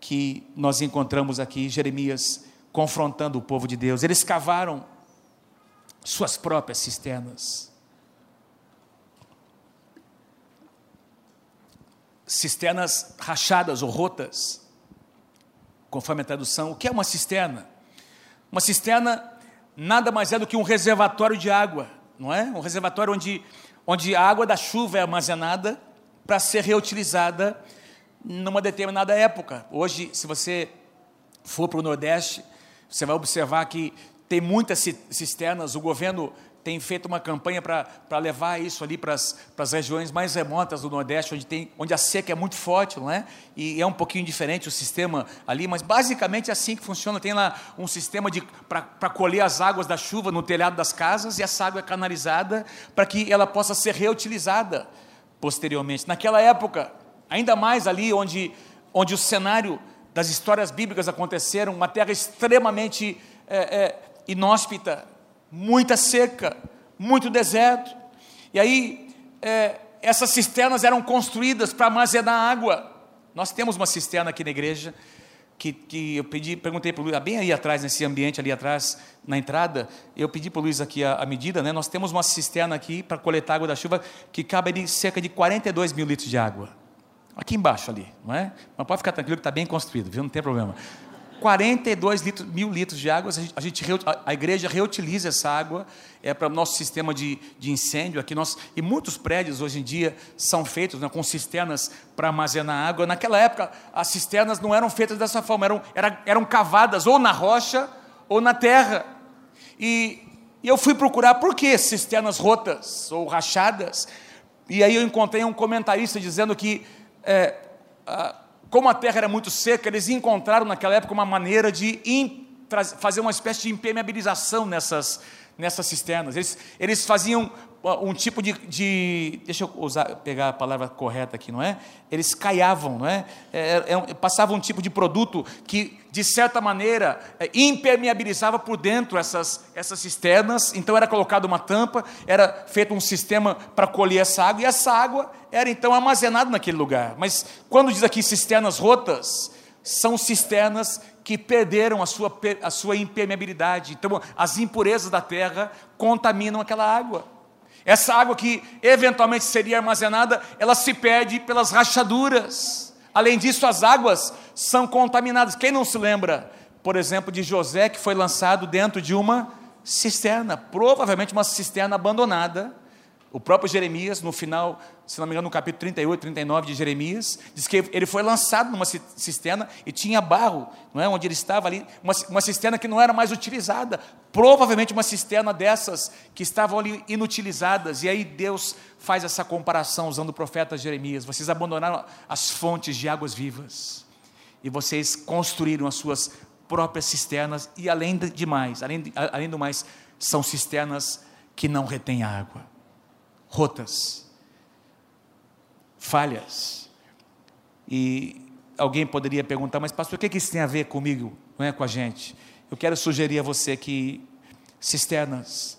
que nós encontramos aqui, Jeremias confrontando o povo de Deus. Eles cavaram suas próprias cisternas. Cisternas rachadas ou rotas, conforme a tradução. O que é uma cisterna? Uma cisterna nada mais é do que um reservatório de água, não é? Um reservatório onde, onde a água da chuva é armazenada para ser reutilizada numa determinada época. Hoje, se você for para o Nordeste, você vai observar que tem muitas cisternas, o governo tem feito uma campanha para levar isso ali para as, regiões mais remotas do Nordeste, onde, tem, onde a seca é muito forte, não é? E é um pouquinho diferente o sistema ali, mas basicamente é assim que funciona. Tem lá um sistema para colher as águas da chuva no telhado das casas e essa água é canalizada para que ela possa ser reutilizada posteriormente. Naquela época, ainda mais ali onde, onde o cenário das histórias bíblicas aconteceram, uma terra extremamente é, é, inóspita, muita seca, muito deserto. E aí, é, essas cisternas eram construídas para armazenar água. Nós temos uma cisterna aqui na igreja que, que eu pedi, perguntei para o Luiz, bem aí atrás, nesse ambiente ali atrás, na entrada, eu pedi para o Luiz aqui a, a, medida, né? Nós temos uma cisterna aqui para coletar água da chuva que cabe ali cerca de 42 mil litros de água. Aqui embaixo ali, não é? Mas pode ficar tranquilo que está bem construído, viu? Não tem problema. 42 litros, mil litros de água, a, gente, a igreja reutiliza essa água é para o nosso sistema de, de incêndio aqui. Nós, e muitos prédios hoje em dia são feitos né, com cisternas para armazenar água. Naquela época, as cisternas não eram feitas dessa forma, eram, eram, eram cavadas ou na rocha ou na terra. E, e eu fui procurar por que cisternas rotas ou rachadas. E aí eu encontrei um comentarista dizendo que. É, como a terra era muito seca, eles encontraram naquela época uma maneira de fazer uma espécie de impermeabilização nessas, nessas cisternas. Eles, eles faziam um tipo de, de, deixa eu usar, pegar a palavra correta aqui, não é? Eles caiavam, não é? é, é, é passavam um tipo de produto que, de certa maneira, é, impermeabilizava por dentro essas, essas cisternas. Então era colocada uma tampa, era feito um sistema para colher essa água e essa água era então armazenada naquele lugar. Mas quando diz aqui cisternas rotas, são cisternas que perderam a sua, a sua impermeabilidade. Então, as impurezas da terra contaminam aquela água. Essa água que eventualmente seria armazenada, ela se perde pelas rachaduras. Além disso, as águas são contaminadas. Quem não se lembra, por exemplo, de José que foi lançado dentro de uma cisterna, provavelmente uma cisterna abandonada, o próprio Jeremias, no final, se não me engano, no capítulo 38, 39 de Jeremias, diz que ele foi lançado numa cisterna e tinha barro, não é? onde ele estava ali, uma, uma cisterna que não era mais utilizada, provavelmente uma cisterna dessas que estavam ali inutilizadas. E aí Deus faz essa comparação usando o profeta Jeremias: vocês abandonaram as fontes de águas vivas. E vocês construíram as suas próprias cisternas, e além de mais, além, além do mais, são cisternas que não retêm água rotas, falhas. E alguém poderia perguntar, mas pastor, o que isso tem a ver comigo, não é com a gente? Eu quero sugerir a você que cisternas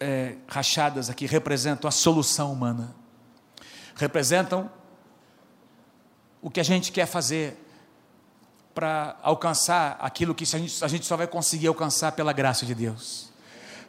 é, rachadas aqui representam a solução humana, representam o que a gente quer fazer para alcançar aquilo que a gente, a gente só vai conseguir alcançar pela graça de Deus,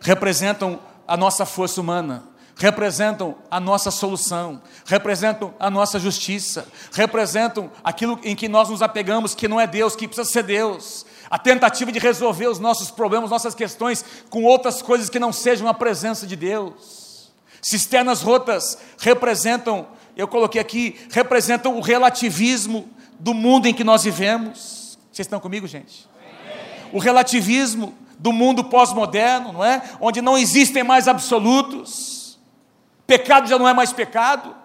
representam a nossa força humana, representam a nossa solução, representam a nossa justiça, representam aquilo em que nós nos apegamos, que não é Deus, que precisa ser Deus. A tentativa de resolver os nossos problemas, nossas questões com outras coisas que não sejam a presença de Deus. Cisternas rotas representam, eu coloquei aqui, representam o relativismo do mundo em que nós vivemos. Vocês estão comigo, gente? O relativismo do mundo pós-moderno, não é? Onde não existem mais absolutos. Pecado já não é mais pecado.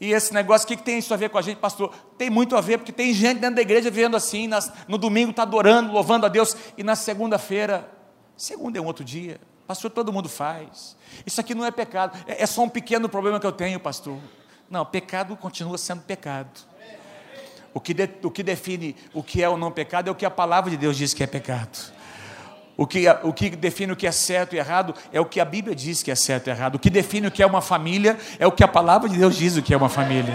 E esse negócio, o que, que tem isso a ver com a gente, pastor? Tem muito a ver, porque tem gente dentro da igreja vivendo assim, nas, no domingo está adorando, louvando a Deus, e na segunda-feira, segunda é um outro dia, pastor, todo mundo faz. Isso aqui não é pecado, é, é só um pequeno problema que eu tenho, pastor. Não, pecado continua sendo pecado. O que, de, o que define o que é ou não pecado é o que a palavra de Deus diz que é pecado. O que, o que define o que é certo e errado é o que a Bíblia diz que é certo e errado. O que define o que é uma família é o que a palavra de Deus diz o que é uma família.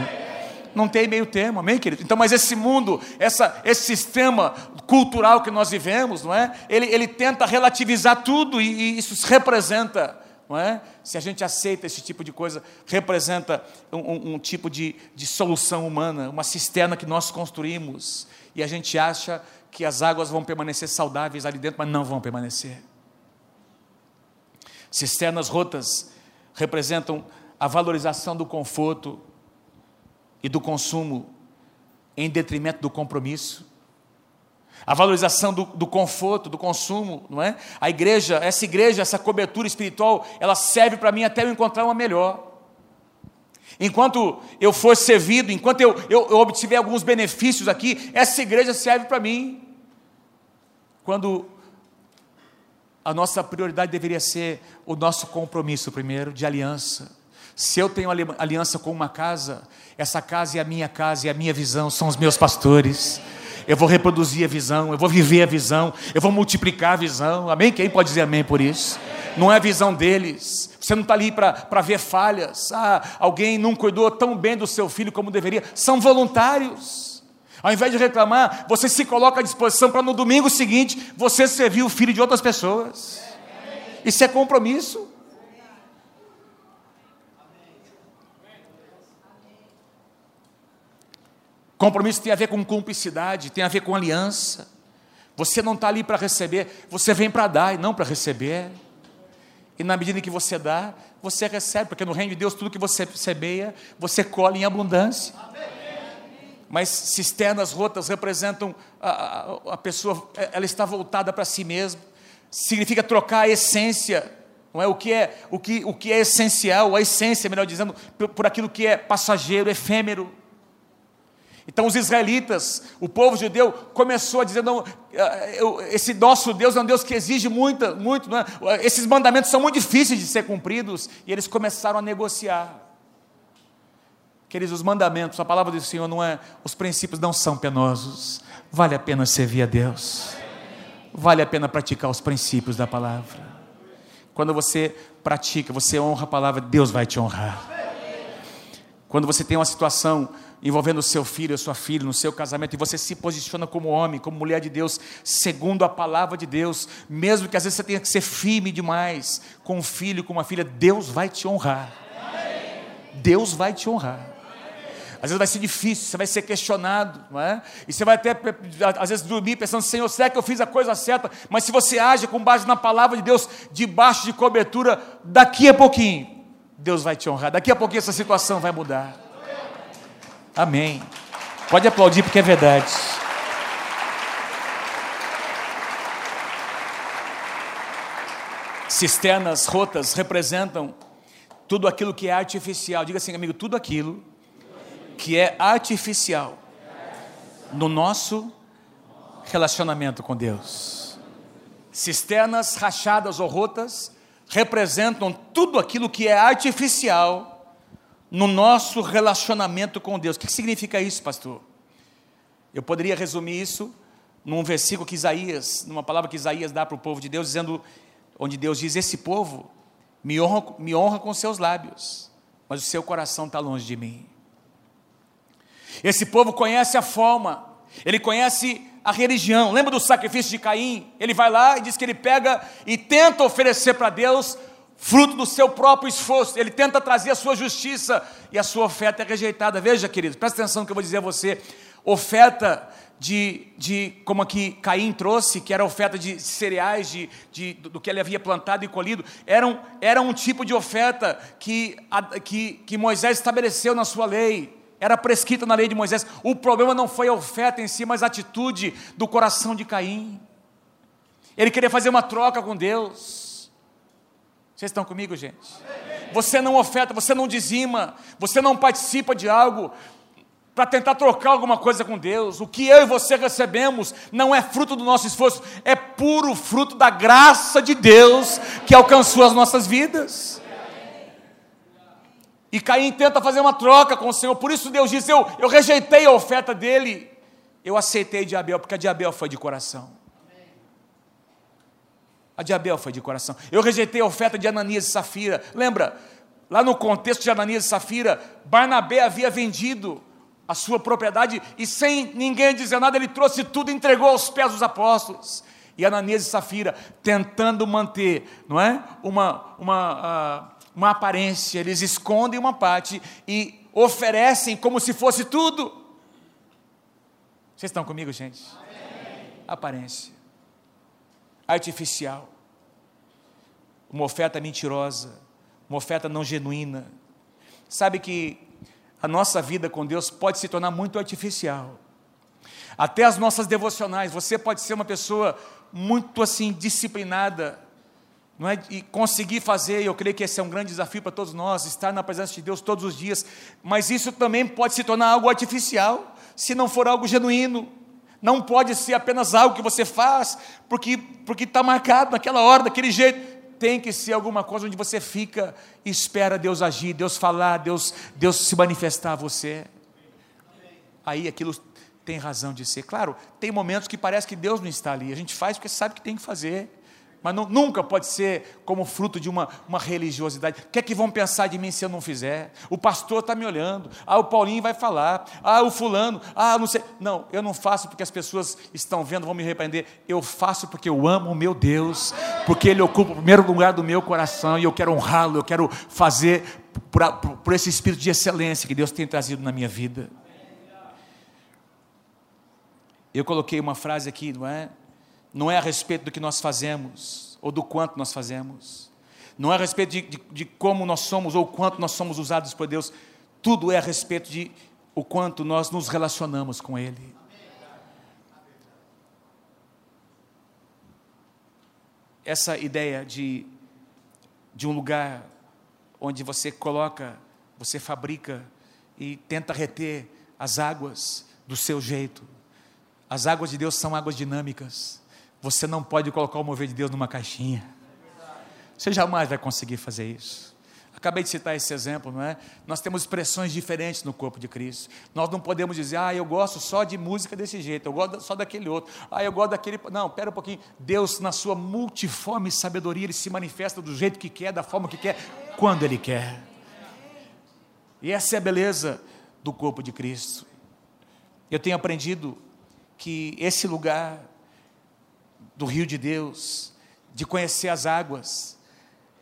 Não tem meio termo, amém, querido? Então, mas esse mundo, essa, esse sistema cultural que nós vivemos, não é? Ele, ele tenta relativizar tudo e, e isso representa, não é? Se a gente aceita esse tipo de coisa, representa um, um, um tipo de, de solução humana, uma cisterna que nós construímos e a gente acha que as águas vão permanecer saudáveis ali dentro, mas não vão permanecer. Cisternas rotas representam a valorização do conforto e do consumo em detrimento do compromisso. A valorização do, do, conforto, do consumo, não é? A igreja, essa igreja, essa cobertura espiritual, ela serve para mim até eu encontrar uma melhor. Enquanto eu for servido, enquanto eu, eu, eu obtiver alguns benefícios aqui, essa igreja serve para mim. Quando a nossa prioridade deveria ser o nosso compromisso primeiro de aliança. Se eu tenho aliança com uma casa, essa casa é a minha casa e a minha visão são os meus pastores. Eu vou reproduzir a visão, eu vou viver a visão, eu vou multiplicar a visão. Amém? Quem pode dizer amém por isso? Não é a visão deles. Você não está ali para ver falhas. Ah, alguém não cuidou tão bem do seu filho como deveria. São voluntários. Ao invés de reclamar, você se coloca à disposição para no domingo seguinte você servir o filho de outras pessoas. Isso é compromisso. Compromisso tem a ver com cumplicidade, tem a ver com aliança. Você não está ali para receber, você vem para dar e não para receber. E na medida que você dá, você recebe, porque no reino de Deus tudo que você semeia, você colhe em abundância. Mas cisternas rotas representam a, a, a pessoa, ela está voltada para si mesma. Significa trocar a essência, não é o que é o que, o que é essencial, a essência, melhor dizendo, por, por aquilo que é passageiro, efêmero. Então os israelitas, o povo judeu, começou a dizer: não, eh, esse nosso Deus é um Deus que exige muito, muito, é? esses mandamentos são muito difíceis de ser cumpridos, e eles começaram a negociar. Queridos, os mandamentos, a palavra do Senhor não é, os princípios não são penosos, vale a pena servir a Deus, vale a pena praticar os princípios da palavra. Quando você pratica, você honra a palavra, Deus vai te honrar. Quando você tem uma situação envolvendo o seu filho, a sua filha, no seu casamento, e você se posiciona como homem, como mulher de Deus, segundo a palavra de Deus, mesmo que às vezes você tenha que ser firme demais com um filho, com uma filha, Deus vai te honrar. Deus vai te honrar. Às vezes vai ser difícil, você vai ser questionado, não é? E você vai até, às vezes, dormir pensando, Senhor, será que eu fiz a coisa certa? Mas se você age com base na palavra de Deus, debaixo de cobertura, daqui a pouquinho, Deus vai te honrar. Daqui a pouquinho essa situação vai mudar. Amém. Pode aplaudir porque é verdade. Cisternas rotas representam tudo aquilo que é artificial. Diga assim, amigo, tudo aquilo que é artificial no nosso relacionamento com Deus. Cisternas rachadas ou rotas representam tudo aquilo que é artificial no nosso relacionamento com Deus. O que significa isso, pastor? Eu poderia resumir isso num versículo que Isaías, numa palavra que Isaías dá para o povo de Deus, dizendo, onde Deus diz: Esse povo me honra, me honra com seus lábios, mas o seu coração está longe de mim. Esse povo conhece a forma, ele conhece a religião. Lembra do sacrifício de Caim? Ele vai lá e diz que ele pega e tenta oferecer para Deus fruto do seu próprio esforço, ele tenta trazer a sua justiça e a sua oferta é rejeitada. Veja, queridos, presta atenção no que eu vou dizer a você. Oferta de, de como aqui Caim trouxe, que era oferta de cereais, de, de, do que ele havia plantado e colhido, era um, era um tipo de oferta que, que, que Moisés estabeleceu na sua lei. Era prescrita na lei de Moisés. O problema não foi a oferta em si, mas a atitude do coração de Caim. Ele queria fazer uma troca com Deus. Vocês estão comigo, gente? Você não oferta, você não dizima, você não participa de algo para tentar trocar alguma coisa com Deus. O que eu e você recebemos não é fruto do nosso esforço, é puro fruto da graça de Deus que alcançou as nossas vidas. E Caim tenta fazer uma troca com o Senhor, por isso Deus diz: Eu, eu rejeitei a oferta dele, eu aceitei de Abel, porque a de Abel foi de coração. A de Abel foi de coração. Eu rejeitei a oferta de Ananias e Safira. Lembra? Lá no contexto de Ananias e Safira, Barnabé havia vendido a sua propriedade e sem ninguém dizer nada, ele trouxe tudo e entregou aos pés dos apóstolos. E Ananias e Safira tentando manter, não é? Uma, uma, uh, uma aparência, eles escondem uma parte e oferecem como se fosse tudo. Vocês estão comigo, gente? Amém. Aparência artificial, uma oferta mentirosa, uma oferta não genuína. Sabe que a nossa vida com Deus pode se tornar muito artificial. Até as nossas devocionais, você pode ser uma pessoa muito assim disciplinada, não é? E conseguir fazer, eu creio que esse é um grande desafio para todos nós, estar na presença de Deus todos os dias, mas isso também pode se tornar algo artificial, se não for algo genuíno não pode ser apenas algo que você faz porque porque está marcado naquela hora, daquele jeito. Tem que ser alguma coisa onde você fica e espera Deus agir, Deus falar, Deus, Deus se manifestar a você. Aí aquilo tem razão de ser. Claro, tem momentos que parece que Deus não está ali. A gente faz porque sabe que tem que fazer. Mas não, nunca pode ser como fruto de uma, uma religiosidade. O que é que vão pensar de mim se eu não fizer? O pastor está me olhando. Ah, o Paulinho vai falar. Ah, o fulano. Ah, não sei. Não, eu não faço porque as pessoas estão vendo, vão me repreender. Eu faço porque eu amo o meu Deus, porque Ele ocupa o primeiro lugar do meu coração e eu quero honrá-lo, eu quero fazer por, por, por esse espírito de excelência que Deus tem trazido na minha vida. Eu coloquei uma frase aqui, não é? Não é a respeito do que nós fazemos ou do quanto nós fazemos. Não é a respeito de, de, de como nós somos ou quanto nós somos usados por Deus. Tudo é a respeito de o quanto nós nos relacionamos com Ele. Essa ideia de, de um lugar onde você coloca, você fabrica e tenta reter as águas do seu jeito, as águas de Deus são águas dinâmicas. Você não pode colocar o mover de Deus numa caixinha. Você jamais vai conseguir fazer isso. Acabei de citar esse exemplo, não é? Nós temos expressões diferentes no corpo de Cristo. Nós não podemos dizer, ah, eu gosto só de música desse jeito, eu gosto só daquele outro, ah, eu gosto daquele. Não, pera um pouquinho. Deus, na sua multiforme sabedoria, Ele se manifesta do jeito que quer, da forma que quer, quando Ele quer. E essa é a beleza do corpo de Cristo. Eu tenho aprendido que esse lugar do rio de Deus, de conhecer as águas,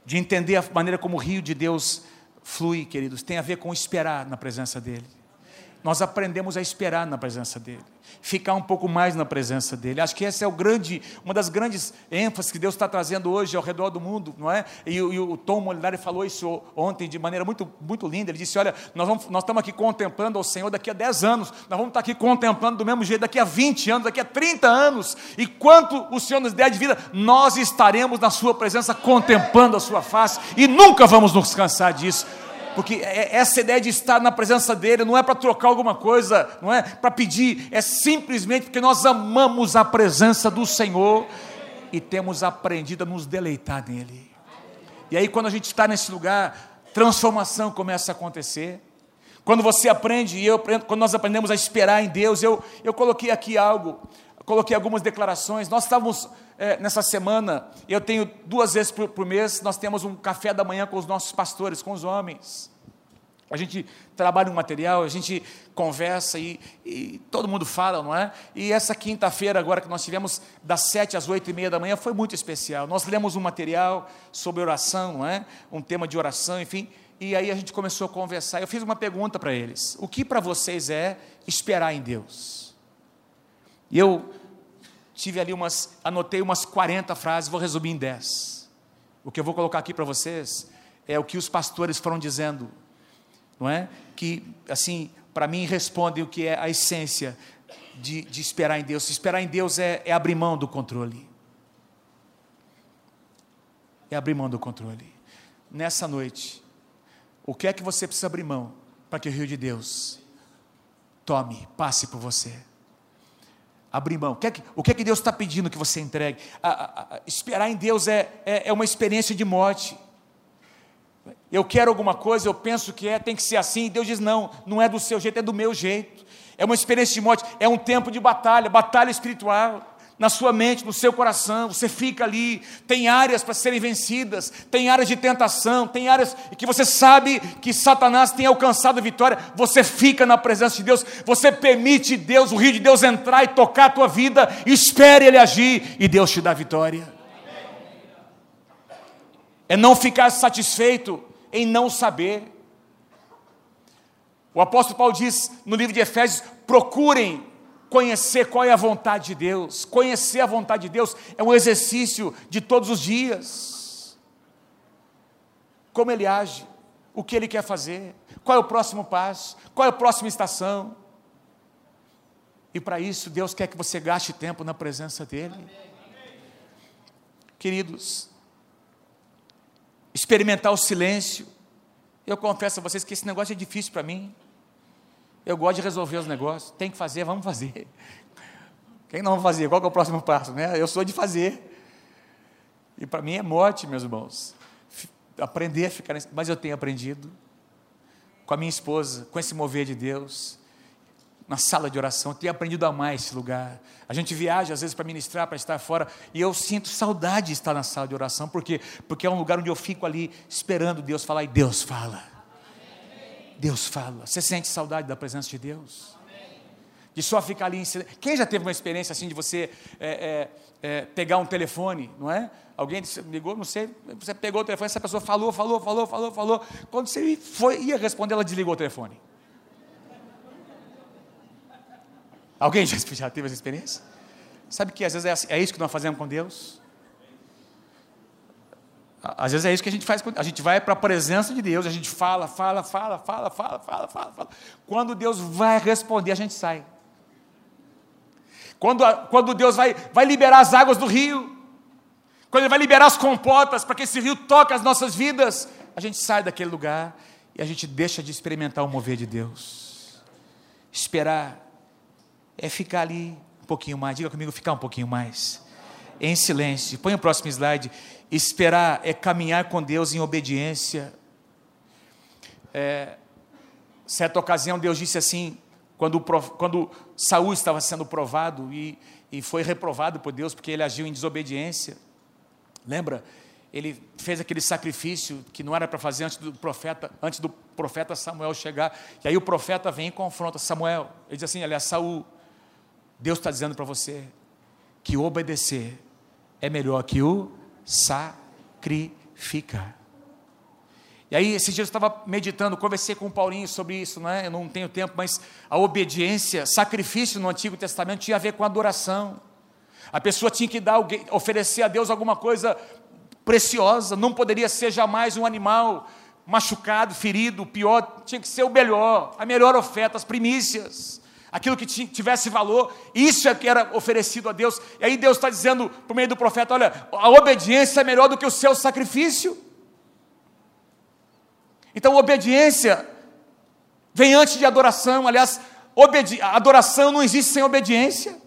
de entender a maneira como o rio de Deus flui, queridos, tem a ver com esperar na presença dEle. Nós aprendemos a esperar na presença dEle, ficar um pouco mais na presença dEle. Acho que essa é o grande, uma das grandes ênfases que Deus está trazendo hoje ao redor do mundo, não é? E, e o Tom Molinari falou isso ontem de maneira muito, muito linda. Ele disse: Olha, nós, vamos, nós estamos aqui contemplando ao Senhor daqui a 10 anos, nós vamos estar aqui contemplando do mesmo jeito daqui a 20 anos, daqui a 30 anos, e quanto o Senhor nos der de vida, nós estaremos na Sua presença contemplando a Sua face, e nunca vamos nos cansar disso porque é, essa ideia de estar na presença dele não é para trocar alguma coisa, não é para pedir, é simplesmente porque nós amamos a presença do Senhor e temos aprendido a nos deleitar nele. E aí, quando a gente está nesse lugar, transformação começa a acontecer. Quando você aprende, e eu quando nós aprendemos a esperar em Deus, eu, eu coloquei aqui algo, coloquei algumas declarações. Nós estávamos é, nessa semana, eu tenho duas vezes por, por mês, nós temos um café da manhã com os nossos pastores, com os homens. A gente trabalha um material, a gente conversa e, e, todo mundo fala, não é? E essa quinta-feira, agora que nós tivemos das sete às oito e meia da manhã, foi muito especial. Nós lemos um material sobre oração, não é? Um tema de oração, enfim. E aí a gente começou a conversar. Eu fiz uma pergunta para eles: O que para vocês é esperar em Deus? E eu tive ali umas, anotei umas 40 frases, vou resumir em 10. O que eu vou colocar aqui para vocês é o que os pastores foram dizendo, não é? Que, assim, para mim respondem o que é a essência de, de esperar em Deus. Esperar em Deus é, é abrir mão do controle. É abrir mão do controle. Nessa noite, o que é que você precisa abrir mão para que o rio de Deus tome, passe por você? Abrir mão. O que é que, que, é que Deus está pedindo que você entregue? A, a, a, esperar em Deus é, é, é uma experiência de morte. Eu quero alguma coisa, eu penso que é, tem que ser assim. Deus diz: não, não é do seu jeito, é do meu jeito. É uma experiência de morte, é um tempo de batalha, batalha espiritual na sua mente, no seu coração, você fica ali, tem áreas para serem vencidas, tem áreas de tentação, tem áreas que você sabe que Satanás tem alcançado a vitória, você fica na presença de Deus, você permite Deus, o rio de Deus entrar e tocar a tua vida, espere Ele agir e Deus te dá vitória. É não ficar satisfeito em não saber. O apóstolo Paulo diz no livro de Efésios: procurem conhecer qual é a vontade de Deus. Conhecer a vontade de Deus é um exercício de todos os dias. Como ele age, o que ele quer fazer, qual é o próximo passo, qual é a próxima estação. E para isso, Deus quer que você gaste tempo na presença dEle. Queridos, experimentar o silêncio. Eu confesso a vocês que esse negócio é difícil para mim. Eu gosto de resolver os negócios. Tem que fazer, vamos fazer. Quem não vai fazer? Qual é o próximo passo? Né? Eu sou de fazer. E para mim é morte, meus irmãos. Aprender a ficar. Mas eu tenho aprendido com a minha esposa, com esse mover de Deus. na sala de oração, tenho aprendido a amar esse lugar. A gente viaja às vezes para ministrar, para estar fora, e eu sinto saudade de estar na sala de oração, por quê? Porque é um lugar onde eu fico ali esperando Deus falar e Deus fala. Deus fala. Você sente saudade da presença de Deus? De só ficar ali em silêncio. Quem já teve uma experiência assim de você é, é, é, pegar um telefone, não é? Alguém ligou, não sei, você pegou o telefone, essa pessoa falou, falou, falou, falou, falou. Quando você foi, ia responder, ela desligou o telefone. Alguém já, já teve essa experiência? Sabe que às vezes é, assim, é isso que nós fazemos com Deus? Às vezes é isso que a gente faz, a gente vai para a presença de Deus, a gente fala, fala, fala, fala, fala, fala, fala, fala. Quando Deus vai responder, a gente sai. Quando, quando Deus vai, vai liberar as águas do rio, quando Ele vai liberar as compotas para que esse rio toque as nossas vidas, a gente sai daquele lugar e a gente deixa de experimentar o mover de Deus. Esperar é ficar ali um pouquinho mais, diga comigo, ficar um pouquinho mais, em silêncio. Põe o próximo slide. Esperar é caminhar com Deus em obediência. É, certa ocasião, Deus disse assim: quando, quando Saul estava sendo provado e, e foi reprovado por Deus porque ele agiu em desobediência. Lembra? Ele fez aquele sacrifício que não era para fazer antes do profeta, antes do profeta Samuel chegar. E aí o profeta vem e confronta Samuel. Ele diz assim: aliás, Saul, Deus está dizendo para você que obedecer é melhor que o sacrificar. E aí, esses dias eu estava meditando, conversei com o Paulinho sobre isso, né? eu não tenho tempo, mas a obediência, sacrifício no Antigo Testamento tinha a ver com adoração. A pessoa tinha que dar, oferecer a Deus alguma coisa preciosa, não poderia ser jamais um animal machucado, ferido, pior, tinha que ser o melhor, a melhor oferta, as primícias, aquilo que tivesse valor, isso é que era oferecido a Deus. E aí Deus está dizendo por meio do profeta: olha, a obediência é melhor do que o seu sacrifício. Então, obediência vem antes de adoração. Aliás, adoração não existe sem obediência.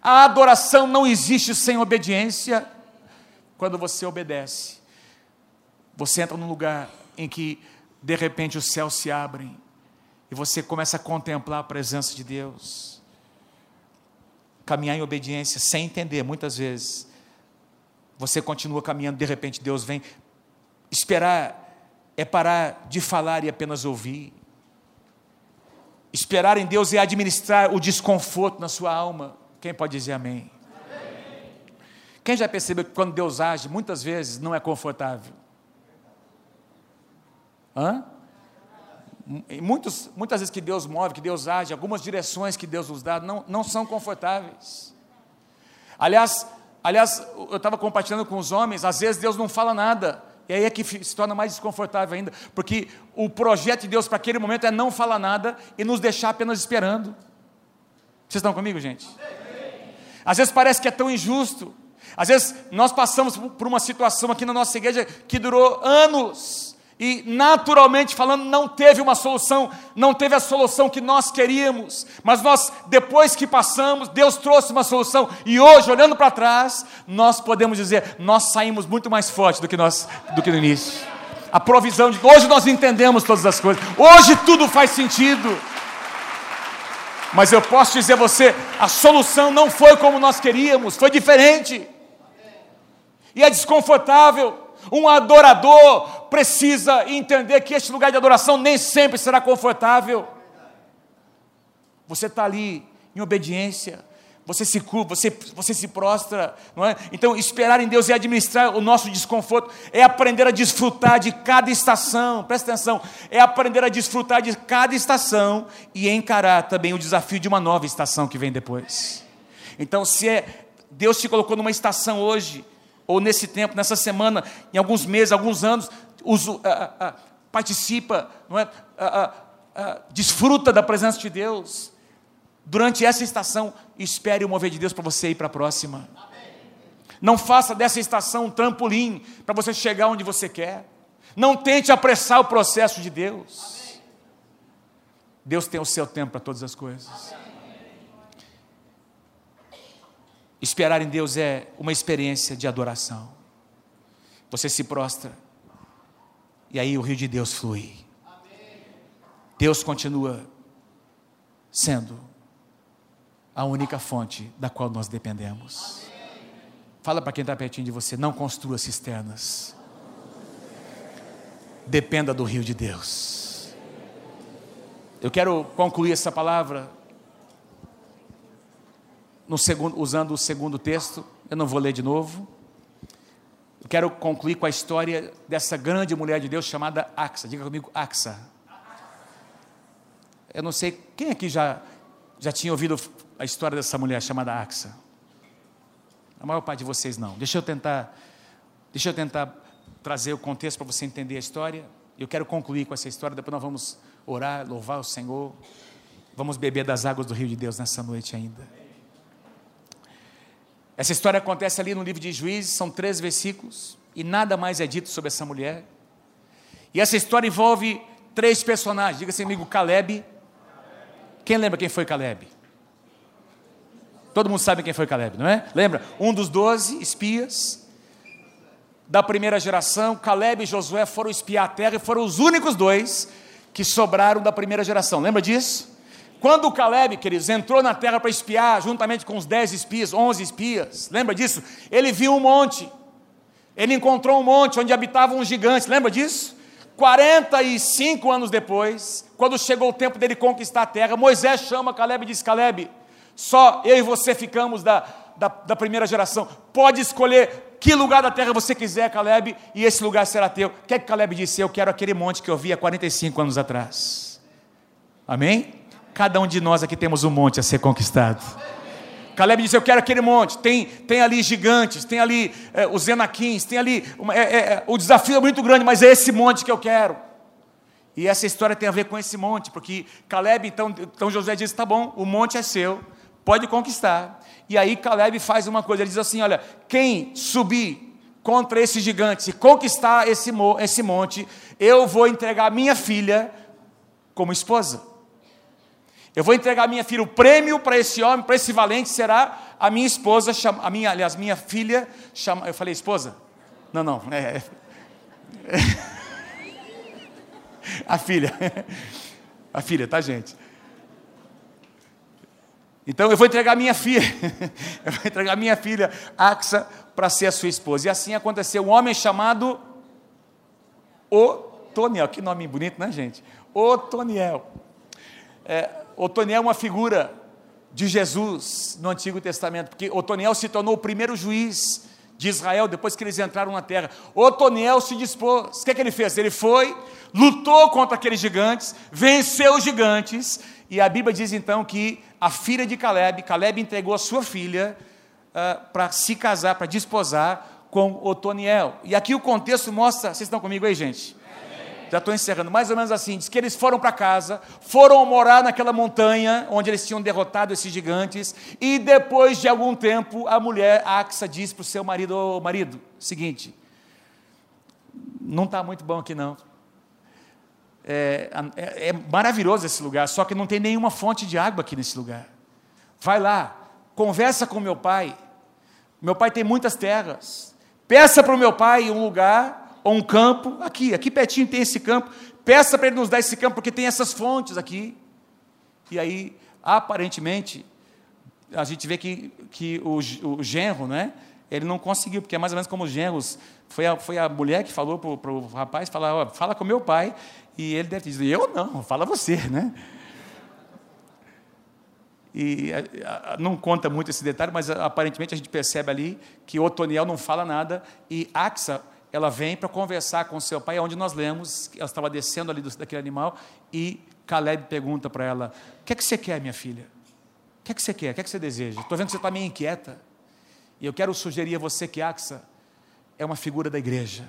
A adoração não existe sem obediência. Quando você obedece, você entra num lugar em que de repente os céus se abrem e você começa a contemplar a presença de Deus. Caminhar em obediência sem entender, muitas vezes. Você continua caminhando, de repente Deus vem. Esperar é parar de falar e apenas ouvir. Esperar em Deus é administrar o desconforto na sua alma. Quem pode dizer amém? amém? Quem já percebeu que quando Deus age, muitas vezes não é confortável? Hã? Muitos, muitas vezes que Deus move, que Deus age, algumas direções que Deus nos dá, não, não são confortáveis. Aliás, aliás, eu estava compartilhando com os homens, às vezes Deus não fala nada, e aí é que se torna mais desconfortável ainda, porque o projeto de Deus para aquele momento é não falar nada e nos deixar apenas esperando. Vocês estão comigo, gente? Às vezes parece que é tão injusto. Às vezes nós passamos por uma situação aqui na nossa igreja que durou anos e naturalmente falando não teve uma solução, não teve a solução que nós queríamos, mas nós depois que passamos, Deus trouxe uma solução e hoje olhando para trás, nós podemos dizer, nós saímos muito mais forte do que nós do que no início. A provisão de hoje nós entendemos todas as coisas. Hoje tudo faz sentido. Mas eu posso dizer a você, a solução não foi como nós queríamos, foi diferente. E é desconfortável. Um adorador precisa entender que este lugar de adoração nem sempre será confortável. Você está ali em obediência, você se curva, você, você se prostra, não é? Então, esperar em Deus é administrar o nosso desconforto, é aprender a desfrutar de cada estação, presta atenção, é aprender a desfrutar de cada estação e encarar também o desafio de uma nova estação que vem depois. Então, se é Deus te colocou numa estação hoje, ou nesse tempo, nessa semana, em alguns meses, alguns anos, uso, uh, uh, participa, não é? Desfruta da presença de Deus durante essa estação, espere o mover de Deus para você ir para a próxima. Não faça dessa estação um trampolim para você chegar onde você quer. Não tente apressar o processo de Deus. Deus tem o seu tempo para todas as coisas. Esperar em Deus é uma experiência de adoração. Você se prostra, e aí o rio de Deus flui. Deus continua sendo a única fonte da qual nós dependemos. Fala para quem está pertinho de você: não construa cisternas. Dependa do rio de Deus. Eu quero concluir essa palavra segundo, usando o segundo texto. Eu não vou ler de novo. Quero concluir com a história dessa grande mulher de Deus chamada Axa. Diga comigo, Axa. Eu não sei quem aqui já, já tinha ouvido a história dessa mulher chamada Axa. A maior parte de vocês não. Deixa eu tentar, deixa eu tentar trazer o contexto para você entender a história. Eu quero concluir com essa história, depois nós vamos orar, louvar o Senhor. Vamos beber das águas do rio de Deus nessa noite ainda. Essa história acontece ali no livro de Juízes, são três versículos, e nada mais é dito sobre essa mulher. E essa história envolve três personagens. Diga assim, amigo, Caleb. Quem lembra quem foi Caleb? Todo mundo sabe quem foi Caleb, não é? Lembra? Um dos doze espias da primeira geração, Caleb e Josué foram espiar a terra e foram os únicos dois que sobraram da primeira geração. Lembra disso? Quando o Caleb, queridos, entrou na terra para espiar, juntamente com os dez espias, onze espias, lembra disso? Ele viu um monte, ele encontrou um monte onde habitavam os gigantes, lembra disso? 45 anos depois, quando chegou o tempo dele conquistar a terra, Moisés chama Caleb e diz: Caleb, só eu e você ficamos da, da, da primeira geração, pode escolher que lugar da terra você quiser, Caleb, e esse lugar será teu. O que é que Caleb disse? Eu quero aquele monte que eu vi há 45 anos atrás. Amém? Cada um de nós aqui temos um monte a ser conquistado. Caleb disse: Eu quero aquele monte. Tem, tem ali gigantes, tem ali é, os Enaquins, tem ali. Uma, é, é, o desafio é muito grande, mas é esse monte que eu quero. E essa história tem a ver com esse monte, porque Caleb, então, então José diz: Tá bom, o monte é seu, pode conquistar. E aí Caleb faz uma coisa: ele diz assim: Olha, quem subir contra esse gigante, conquistar esse, esse monte, eu vou entregar minha filha como esposa. Eu vou entregar minha filha, o prêmio para esse homem, para esse valente, será a minha esposa, a minha, aliás, minha filha, chama, eu falei esposa? Não, não, é, é a filha, a filha, tá gente? Então eu vou entregar minha filha, eu vou entregar minha filha, Axa, para ser a sua esposa. E assim aconteceu. Um homem chamado Otoniel, que nome bonito, né, gente? Otoniel. É, Otoniel é uma figura de Jesus no Antigo Testamento, porque Otoniel se tornou o primeiro juiz de Israel depois que eles entraram na terra. Otoniel se dispôs. O que, é que ele fez? Ele foi, lutou contra aqueles gigantes, venceu os gigantes, e a Bíblia diz então que a filha de Caleb, Caleb entregou a sua filha uh, para se casar, para desposar com Otoniel. E aqui o contexto mostra, vocês estão comigo aí, gente? Já estou encerrando, mais ou menos assim, diz que eles foram para casa, foram morar naquela montanha onde eles tinham derrotado esses gigantes, e depois de algum tempo, a mulher, Axa, diz para o seu marido, oh, marido, seguinte, não está muito bom aqui não, é, é, é maravilhoso esse lugar, só que não tem nenhuma fonte de água aqui nesse lugar, vai lá, conversa com meu pai, meu pai tem muitas terras, peça para o meu pai um lugar ou um campo, aqui, aqui pertinho tem esse campo, peça para ele nos dar esse campo, porque tem essas fontes aqui. E aí, aparentemente, a gente vê que, que o, o genro, né, ele não conseguiu, porque é mais ou menos como os genros, foi a, foi a mulher que falou para o rapaz, falar, fala com meu pai, e ele deve dizer, eu não, fala você, né? E não conta muito esse detalhe, mas aparentemente a gente percebe ali que Otoniel não fala nada, e Axa ela vem para conversar com seu pai, onde nós lemos, ela estava descendo ali do, daquele animal, e Caleb pergunta para ela: O que é que você quer, minha filha? O que é que você quer? O que é que você deseja? Estou vendo que você está meio inquieta. E eu quero sugerir a você que Axa é uma figura da igreja.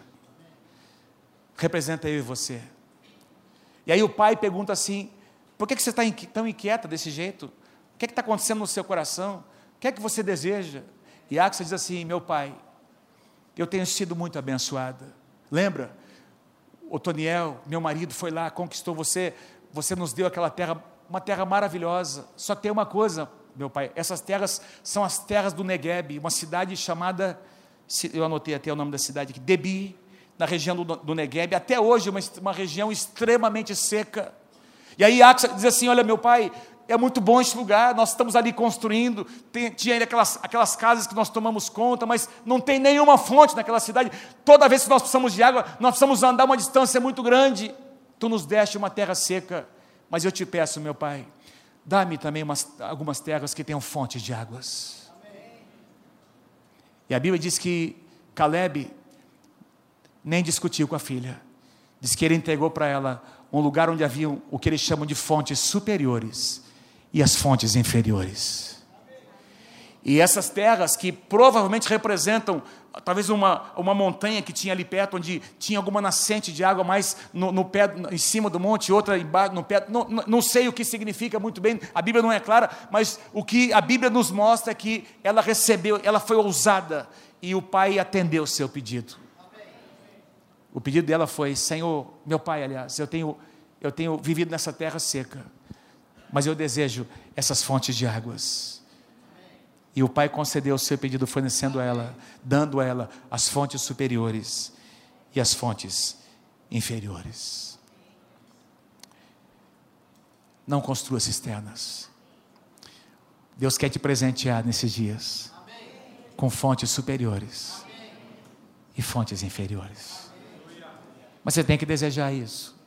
Representa eu e você. E aí o pai pergunta assim: Por que, que você está tão inquieta desse jeito? O que é está acontecendo no seu coração? O que é que você deseja? E Axa diz assim: Meu pai, eu tenho sido muito abençoada. Lembra? Otoniel, meu marido, foi lá, conquistou você, você nos deu aquela terra, uma terra maravilhosa. Só tem uma coisa, meu pai, essas terras são as terras do Negueb, uma cidade chamada, eu anotei até o nome da cidade aqui, Debi, na região do, do Negueb, até hoje uma, uma região extremamente seca. E aí Axa diz assim: Olha, meu pai, é muito bom este lugar, nós estamos ali construindo, tem, tinha ainda aquelas, aquelas casas que nós tomamos conta, mas não tem nenhuma fonte naquela cidade. Toda vez que nós precisamos de água, nós precisamos andar uma distância muito grande. Tu nos deste uma terra seca, mas eu te peço, meu Pai, dá-me também umas, algumas terras que tenham fontes de águas. Amém. E a Bíblia diz que Caleb nem discutiu com a filha, diz que ele entregou para ela um lugar onde havia o que eles chamam de fontes superiores e as fontes inferiores. E essas terras que provavelmente representam talvez uma, uma montanha que tinha ali perto, onde tinha alguma nascente de água mais no, no pé, em cima do monte, outra embaixo, no pé. Não, não, sei o que significa muito bem, a Bíblia não é clara, mas o que a Bíblia nos mostra é que ela recebeu, ela foi ousada e o pai atendeu o seu pedido. O pedido dela foi: Senhor, meu pai, aliás, eu tenho, eu tenho vivido nessa terra seca mas eu desejo essas fontes de águas. E o Pai concedeu o seu pedido, fornecendo a ela, dando a ela as fontes superiores e as fontes inferiores. Não construa cisternas. Deus quer te presentear nesses dias com fontes superiores e fontes inferiores. Mas você tem que desejar isso.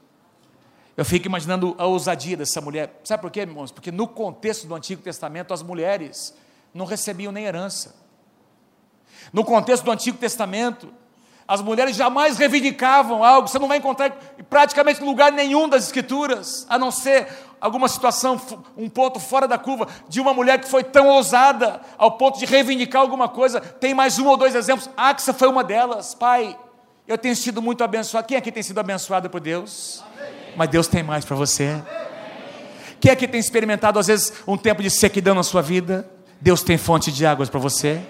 Eu fico imaginando a ousadia dessa mulher. Sabe por quê, irmãos? Porque no contexto do Antigo Testamento, as mulheres não recebiam nem herança. No contexto do Antigo Testamento, as mulheres jamais reivindicavam algo. Você não vai encontrar praticamente em lugar nenhum das Escrituras, a não ser alguma situação, um ponto fora da curva, de uma mulher que foi tão ousada ao ponto de reivindicar alguma coisa. Tem mais um ou dois exemplos. Axa foi uma delas. Pai, eu tenho sido muito abençoado. Quem aqui tem sido abençoado por Deus? Mas Deus tem mais para você. Quem aqui tem experimentado, às vezes, um tempo de sequidão na sua vida? Deus tem fonte de águas para você.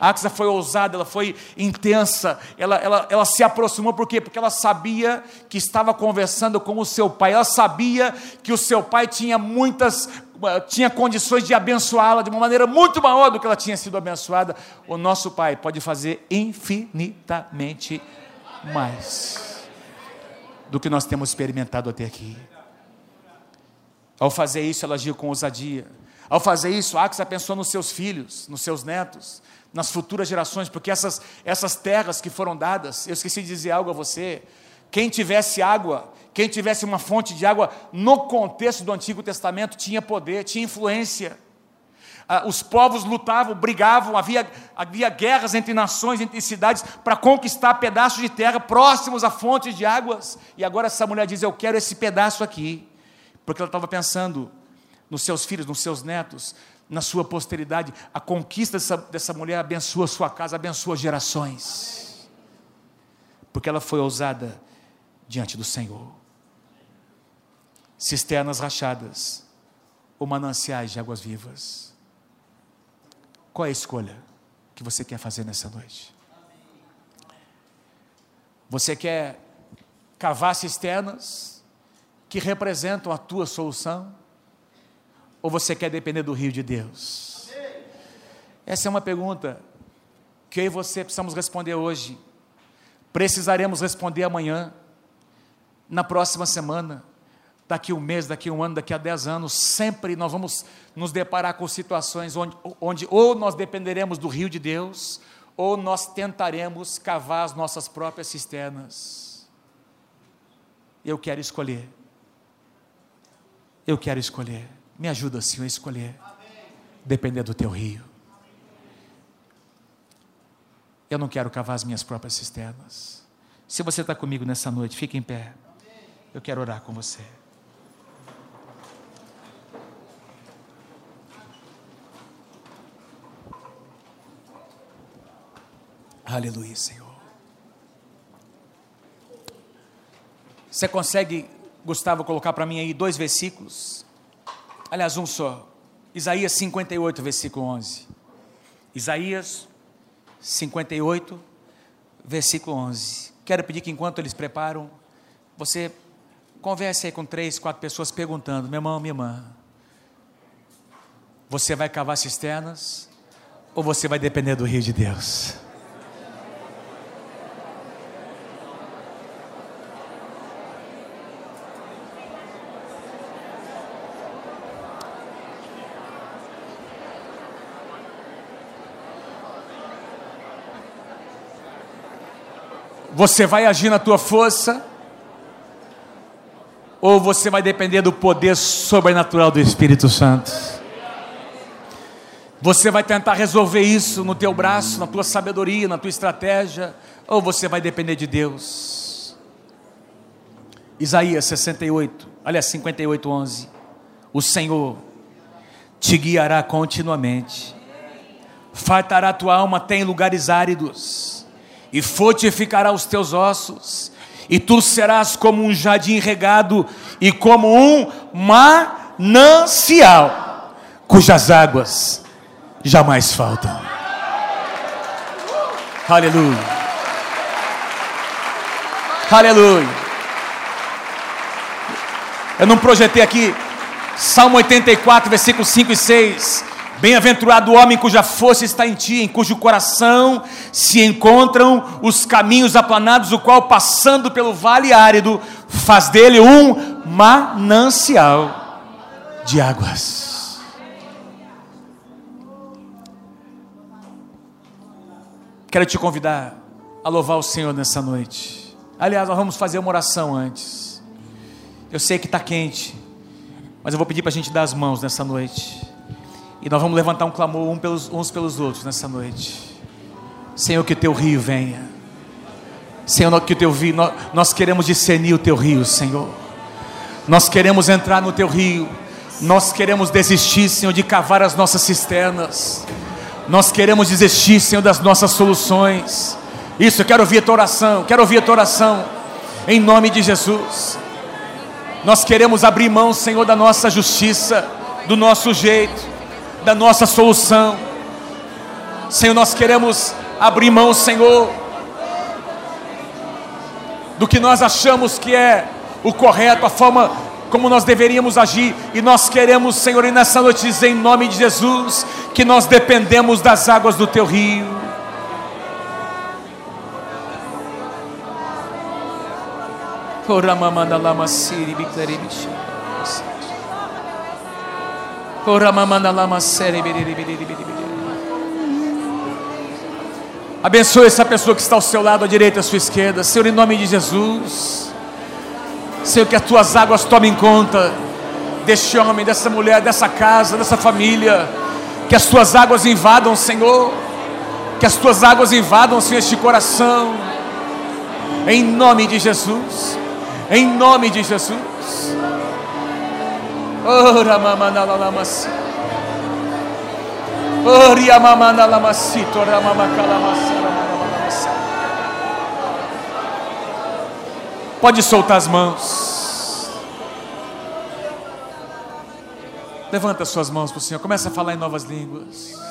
A Axa foi ousada, ela foi intensa, ela, ela, ela se aproximou, por quê? Porque ela sabia que estava conversando com o seu pai, ela sabia que o seu pai tinha muitas, tinha condições de abençoá-la de uma maneira muito maior do que ela tinha sido abençoada. O nosso pai pode fazer infinitamente mais do que nós temos experimentado até aqui. Ao fazer isso, ela agiu com ousadia. Ao fazer isso, Axa pensou nos seus filhos, nos seus netos, nas futuras gerações, porque essas, essas terras que foram dadas, eu esqueci de dizer algo a você. Quem tivesse água, quem tivesse uma fonte de água no contexto do Antigo Testamento tinha poder, tinha influência. Ah, os povos lutavam, brigavam, havia, havia guerras entre nações, entre cidades, para conquistar pedaços de terra próximos a fontes de águas. E agora essa mulher diz: Eu quero esse pedaço aqui, porque ela estava pensando nos seus filhos, nos seus netos, na sua posteridade. A conquista dessa, dessa mulher abençoa sua casa, abençoa gerações, porque ela foi ousada diante do Senhor. Cisternas rachadas, ou mananciais de águas vivas. Qual é a escolha que você quer fazer nessa noite? Você quer cavar cisternas que representam a tua solução? Ou você quer depender do rio de Deus? Essa é uma pergunta que eu e você precisamos responder hoje. Precisaremos responder amanhã, na próxima semana daqui um mês, daqui um ano, daqui a dez anos, sempre nós vamos nos deparar com situações onde, onde ou nós dependeremos do rio de Deus, ou nós tentaremos cavar as nossas próprias cisternas. Eu quero escolher. Eu quero escolher. Me ajuda, Senhor, a escolher. Depender do teu rio. Eu não quero cavar as minhas próprias cisternas. Se você está comigo nessa noite, fique em pé. Eu quero orar com você. Aleluia, Senhor. Você consegue, Gustavo, colocar para mim aí dois versículos? Aliás, um só. Isaías 58, versículo 11. Isaías 58, versículo 11. Quero pedir que enquanto eles preparam, você converse aí com três, quatro pessoas perguntando: meu irmão, minha irmã, você vai cavar cisternas ou você vai depender do rio de Deus? Você vai agir na tua força? Ou você vai depender do poder sobrenatural do Espírito Santo? Você vai tentar resolver isso no teu braço, na tua sabedoria, na tua estratégia, ou você vai depender de Deus? Isaías 68, aliás 58, 11. O Senhor te guiará continuamente, fartará tua alma até em lugares áridos, e fortificará os teus ossos, e tu serás como um jardim regado e como um manancial, cujas águas jamais faltam. Aleluia. Aleluia. Eu não projetei aqui Salmo 84, versículos 5 e 6. Bem-aventurado o homem cuja força está em ti, em cujo coração se encontram os caminhos aplanados, o qual, passando pelo vale árido, faz dele um manancial de águas. Quero te convidar a louvar o Senhor nessa noite. Aliás, nós vamos fazer uma oração antes. Eu sei que está quente, mas eu vou pedir para a gente dar as mãos nessa noite. E nós vamos levantar um clamor pelos, uns pelos outros nessa noite. Senhor, que o teu rio venha. Senhor, que o teu rio, nós, nós queremos discernir o teu rio, Senhor. Nós queremos entrar no teu rio. Nós queremos desistir, Senhor, de cavar as nossas cisternas. Nós queremos desistir, Senhor, das nossas soluções. Isso, eu quero ouvir a tua oração. Quero ouvir a tua oração. Em nome de Jesus. Nós queremos abrir mão, Senhor, da nossa justiça, do nosso jeito, da nossa solução. Senhor, nós queremos abrir mão, Senhor, do que nós achamos que é o correto, a forma como nós deveríamos agir, e nós queremos, Senhor, e nessa noite dizer em nome de Jesus, que nós dependemos das águas do teu rio. Ora mamanda lama siri Abençoe essa pessoa que está ao seu lado, à direita, à sua esquerda. Senhor, em nome de Jesus. Senhor, que as tuas águas tomem conta deste homem, dessa mulher, dessa casa, dessa família. Que as tuas águas invadam, Senhor. Que as tuas águas invadam, Senhor, este coração. Em nome de Jesus. Em nome de Jesus. Ora mamakala Pode soltar as mãos. Levanta suas mãos para o Senhor. Começa a falar em novas línguas.